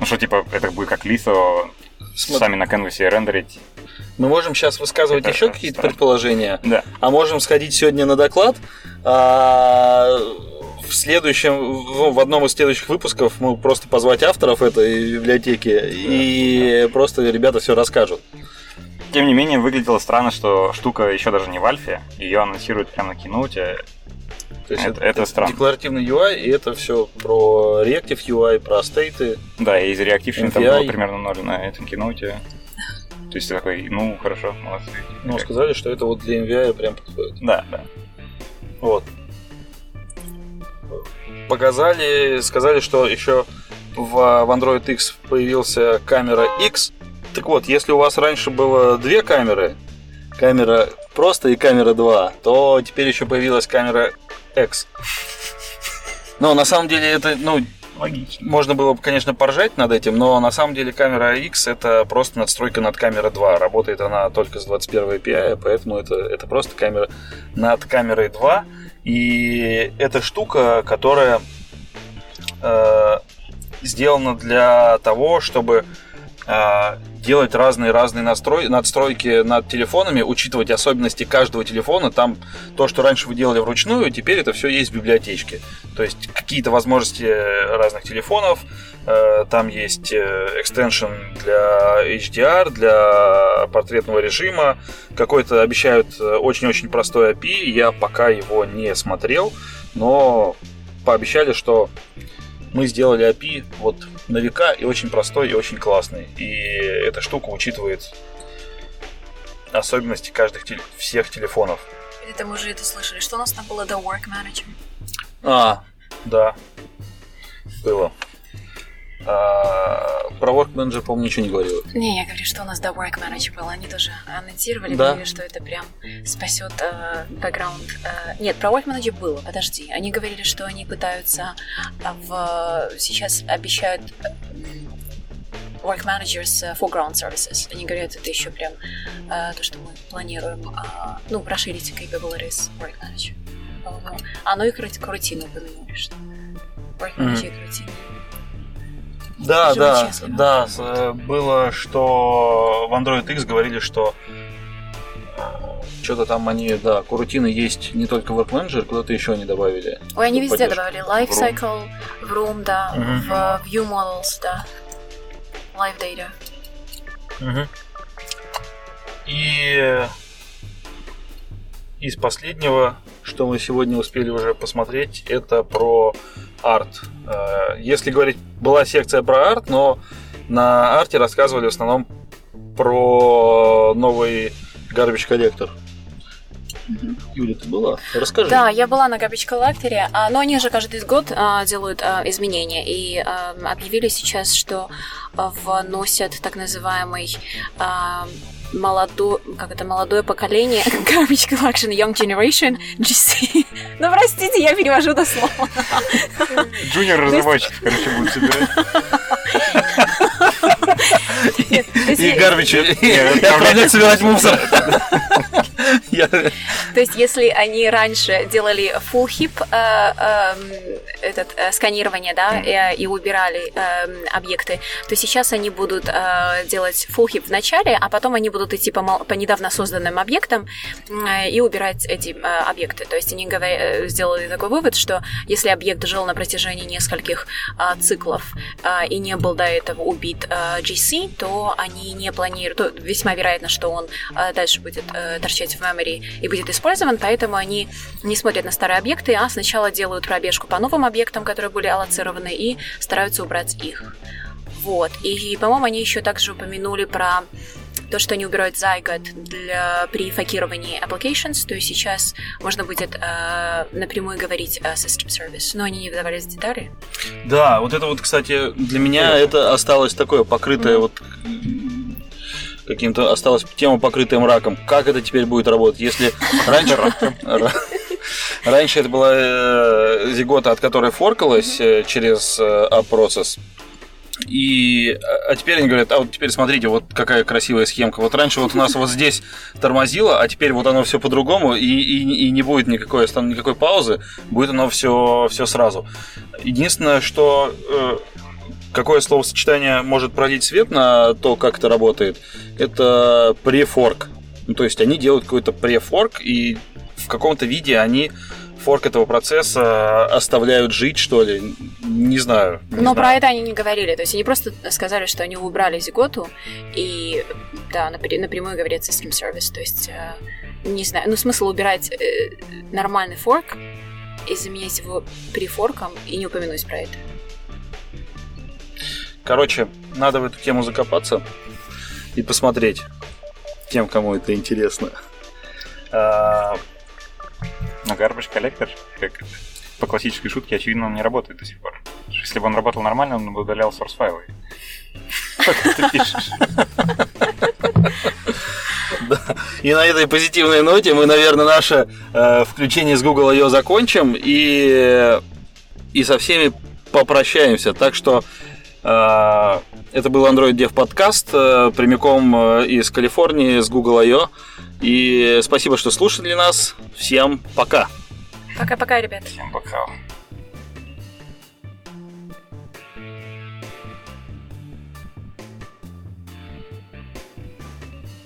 [SPEAKER 2] Ну что, типа, это будет как лисо Смотри. сами на канвасе рендерить.
[SPEAKER 1] Мы можем сейчас высказывать это еще какие-то предположения,
[SPEAKER 2] да.
[SPEAKER 1] а можем сходить сегодня на доклад. А, в следующем, ну, в одном из следующих выпусков мы просто позвать авторов этой библиотеки и просто ребята все расскажут.
[SPEAKER 2] Тем не менее, выглядело странно, что штука еще даже не в альфе, ее анонсируют прямо на кинуте.
[SPEAKER 1] То есть это, это, это странно. Декларативный UI, и это все про Reactive UI, про стейты.
[SPEAKER 2] Да, и из Reactive там было примерно ноль на этом киноте. То есть ты такой, ну, хорошо, молодцы.
[SPEAKER 1] Ну, сказали, что это вот для MVI прям подходит.
[SPEAKER 2] Да, да.
[SPEAKER 1] Вот показали, сказали, что еще в, в Android X появился камера X. Так вот, если у вас раньше было две камеры, камера просто и камера 2, то теперь еще появилась камера X. Но на самом деле это, ну, Логично. Можно было бы, конечно, поржать над этим, но на самом деле камера X это просто надстройка над камерой 2. Работает она только с 21 API, поэтому это, это просто камера над камерой 2. И это штука, которая э, сделана для того, чтобы делать разные-разные настрой, надстройки над телефонами, учитывать особенности каждого телефона. Там то, что раньше вы делали вручную, теперь это все есть в библиотечке. То есть какие-то возможности разных телефонов, э, там есть экстеншн для HDR, для портретного режима, какой-то обещают очень-очень простой API, я пока его не смотрел, но пообещали, что мы сделали API вот на века и очень простой и очень классный. И эта штука учитывает особенности каждых теле- всех телефонов.
[SPEAKER 3] Это мы уже это слышали. Что у нас там было до Work Manager?
[SPEAKER 1] А, да, было. А, про Work Manager, по-моему, ничего не говорил.
[SPEAKER 3] Не, я говорю, что у нас до Work Manager было. Они тоже анонсировали, да? говорили, что это прям спасет э, бэкграунд. Э, нет, про Work Manager было, подожди. Они говорили, что они пытаются в... сейчас обещают Work Managers Foreground Services. Они говорят, это еще прям э, то, что мы планируем, э, ну, расширить capabilities Work Manager. А, ну и крутину упомянули, что Work Manager mm-hmm. и крутину.
[SPEAKER 1] Да, да, да, э, было, что в Android X говорили, что э, что-то там они, да, курутины есть не только в Work Manager, куда-то еще они добавили.
[SPEAKER 3] Ой, они везде добавили. Lifecycle, в Room, да, угу. в View Models, да. Live Data.
[SPEAKER 1] Угу. И из последнего, что мы сегодня успели уже посмотреть, это про арт. Э, если говорить, была секция про арт, но на арте рассказывали в основном про новый garbage collector. Юля, ты была? Расскажи.
[SPEAKER 3] Да, я была на Garbage Collector, а, но они же каждый год а, делают а, изменения и объявили сейчас, что вносят так называемый молодое, как это, молодое поколение Garbage Collection Young Generation GC. ну, простите, я перевожу дословно.
[SPEAKER 2] Junior разработчик, короче, будет собирать.
[SPEAKER 1] И Гарбич отправлять собирать мусор.
[SPEAKER 3] То есть, если они раньше делали full hip э, эм, этот, э, сканирование, да, и убирали эм, объекты, то сейчас они будут э, делать full hip в начале, а потом они будут идти по, по недавно созданным объектам и убирать эти объекты. То есть, они сделали такой вывод, что если объект жил на протяжении нескольких циклов и не был до этого убит GC, то они не планируют, то весьма вероятно, что он дальше будет торчать в memory и будет использован, поэтому они не смотрят на старые объекты, а сначала делают пробежку по новым объектам, которые были аллоцированы, и стараются убрать их. Вот. И, по-моему, они еще также упомянули про то, что они убирают Zygot для, при факировании applications, то есть сейчас можно будет э, напрямую говорить о system service, но они не выдавались в детали.
[SPEAKER 1] Да, вот это вот, кстати, для меня Конечно. это осталось такое покрытое mm-hmm. вот каким-то осталась тема покрытая мраком. Как это теперь будет работать, если раньше Раньше это была э, зигота, от которой форкалась э, через процесс. И, а теперь они говорят, а вот теперь смотрите, вот какая красивая схемка. Вот раньше вот у нас вот здесь тормозило, а теперь вот оно все по-другому, и, и, и не будет никакой, никакой паузы, будет оно все, все сразу. Единственное, что э, какое словосочетание может пролить свет на то, как это работает, это префорк. Ну, то есть они делают какой-то префорк, и в каком-то виде они форк этого процесса оставляют жить, что ли? Не знаю.
[SPEAKER 3] Не Но знаю. про это они не говорили. То есть они просто сказали, что они убрали зиготу и, да, напрямую говорят system service. То есть, э, не знаю, ну смысл убирать э, нормальный форк и заменять его префорком и не упомянуть про это.
[SPEAKER 1] Короче, надо в эту тему закопаться и посмотреть тем, кому это интересно. А,
[SPEAKER 2] но Garbage Collector, как по классической шутке, очевидно, он не работает до сих пор. Если бы он работал нормально, он бы удалял source файлы.
[SPEAKER 1] И на этой позитивной ноте мы, наверное, наше э, включение с Google ее закончим и, и со всеми попрощаемся. Так что э, это был Android Dev подкаст э, прямиком э, из Калифорнии с Google I.O. И спасибо, что слушали нас. Всем пока.
[SPEAKER 3] Пока-пока, ребят.
[SPEAKER 2] Всем пока.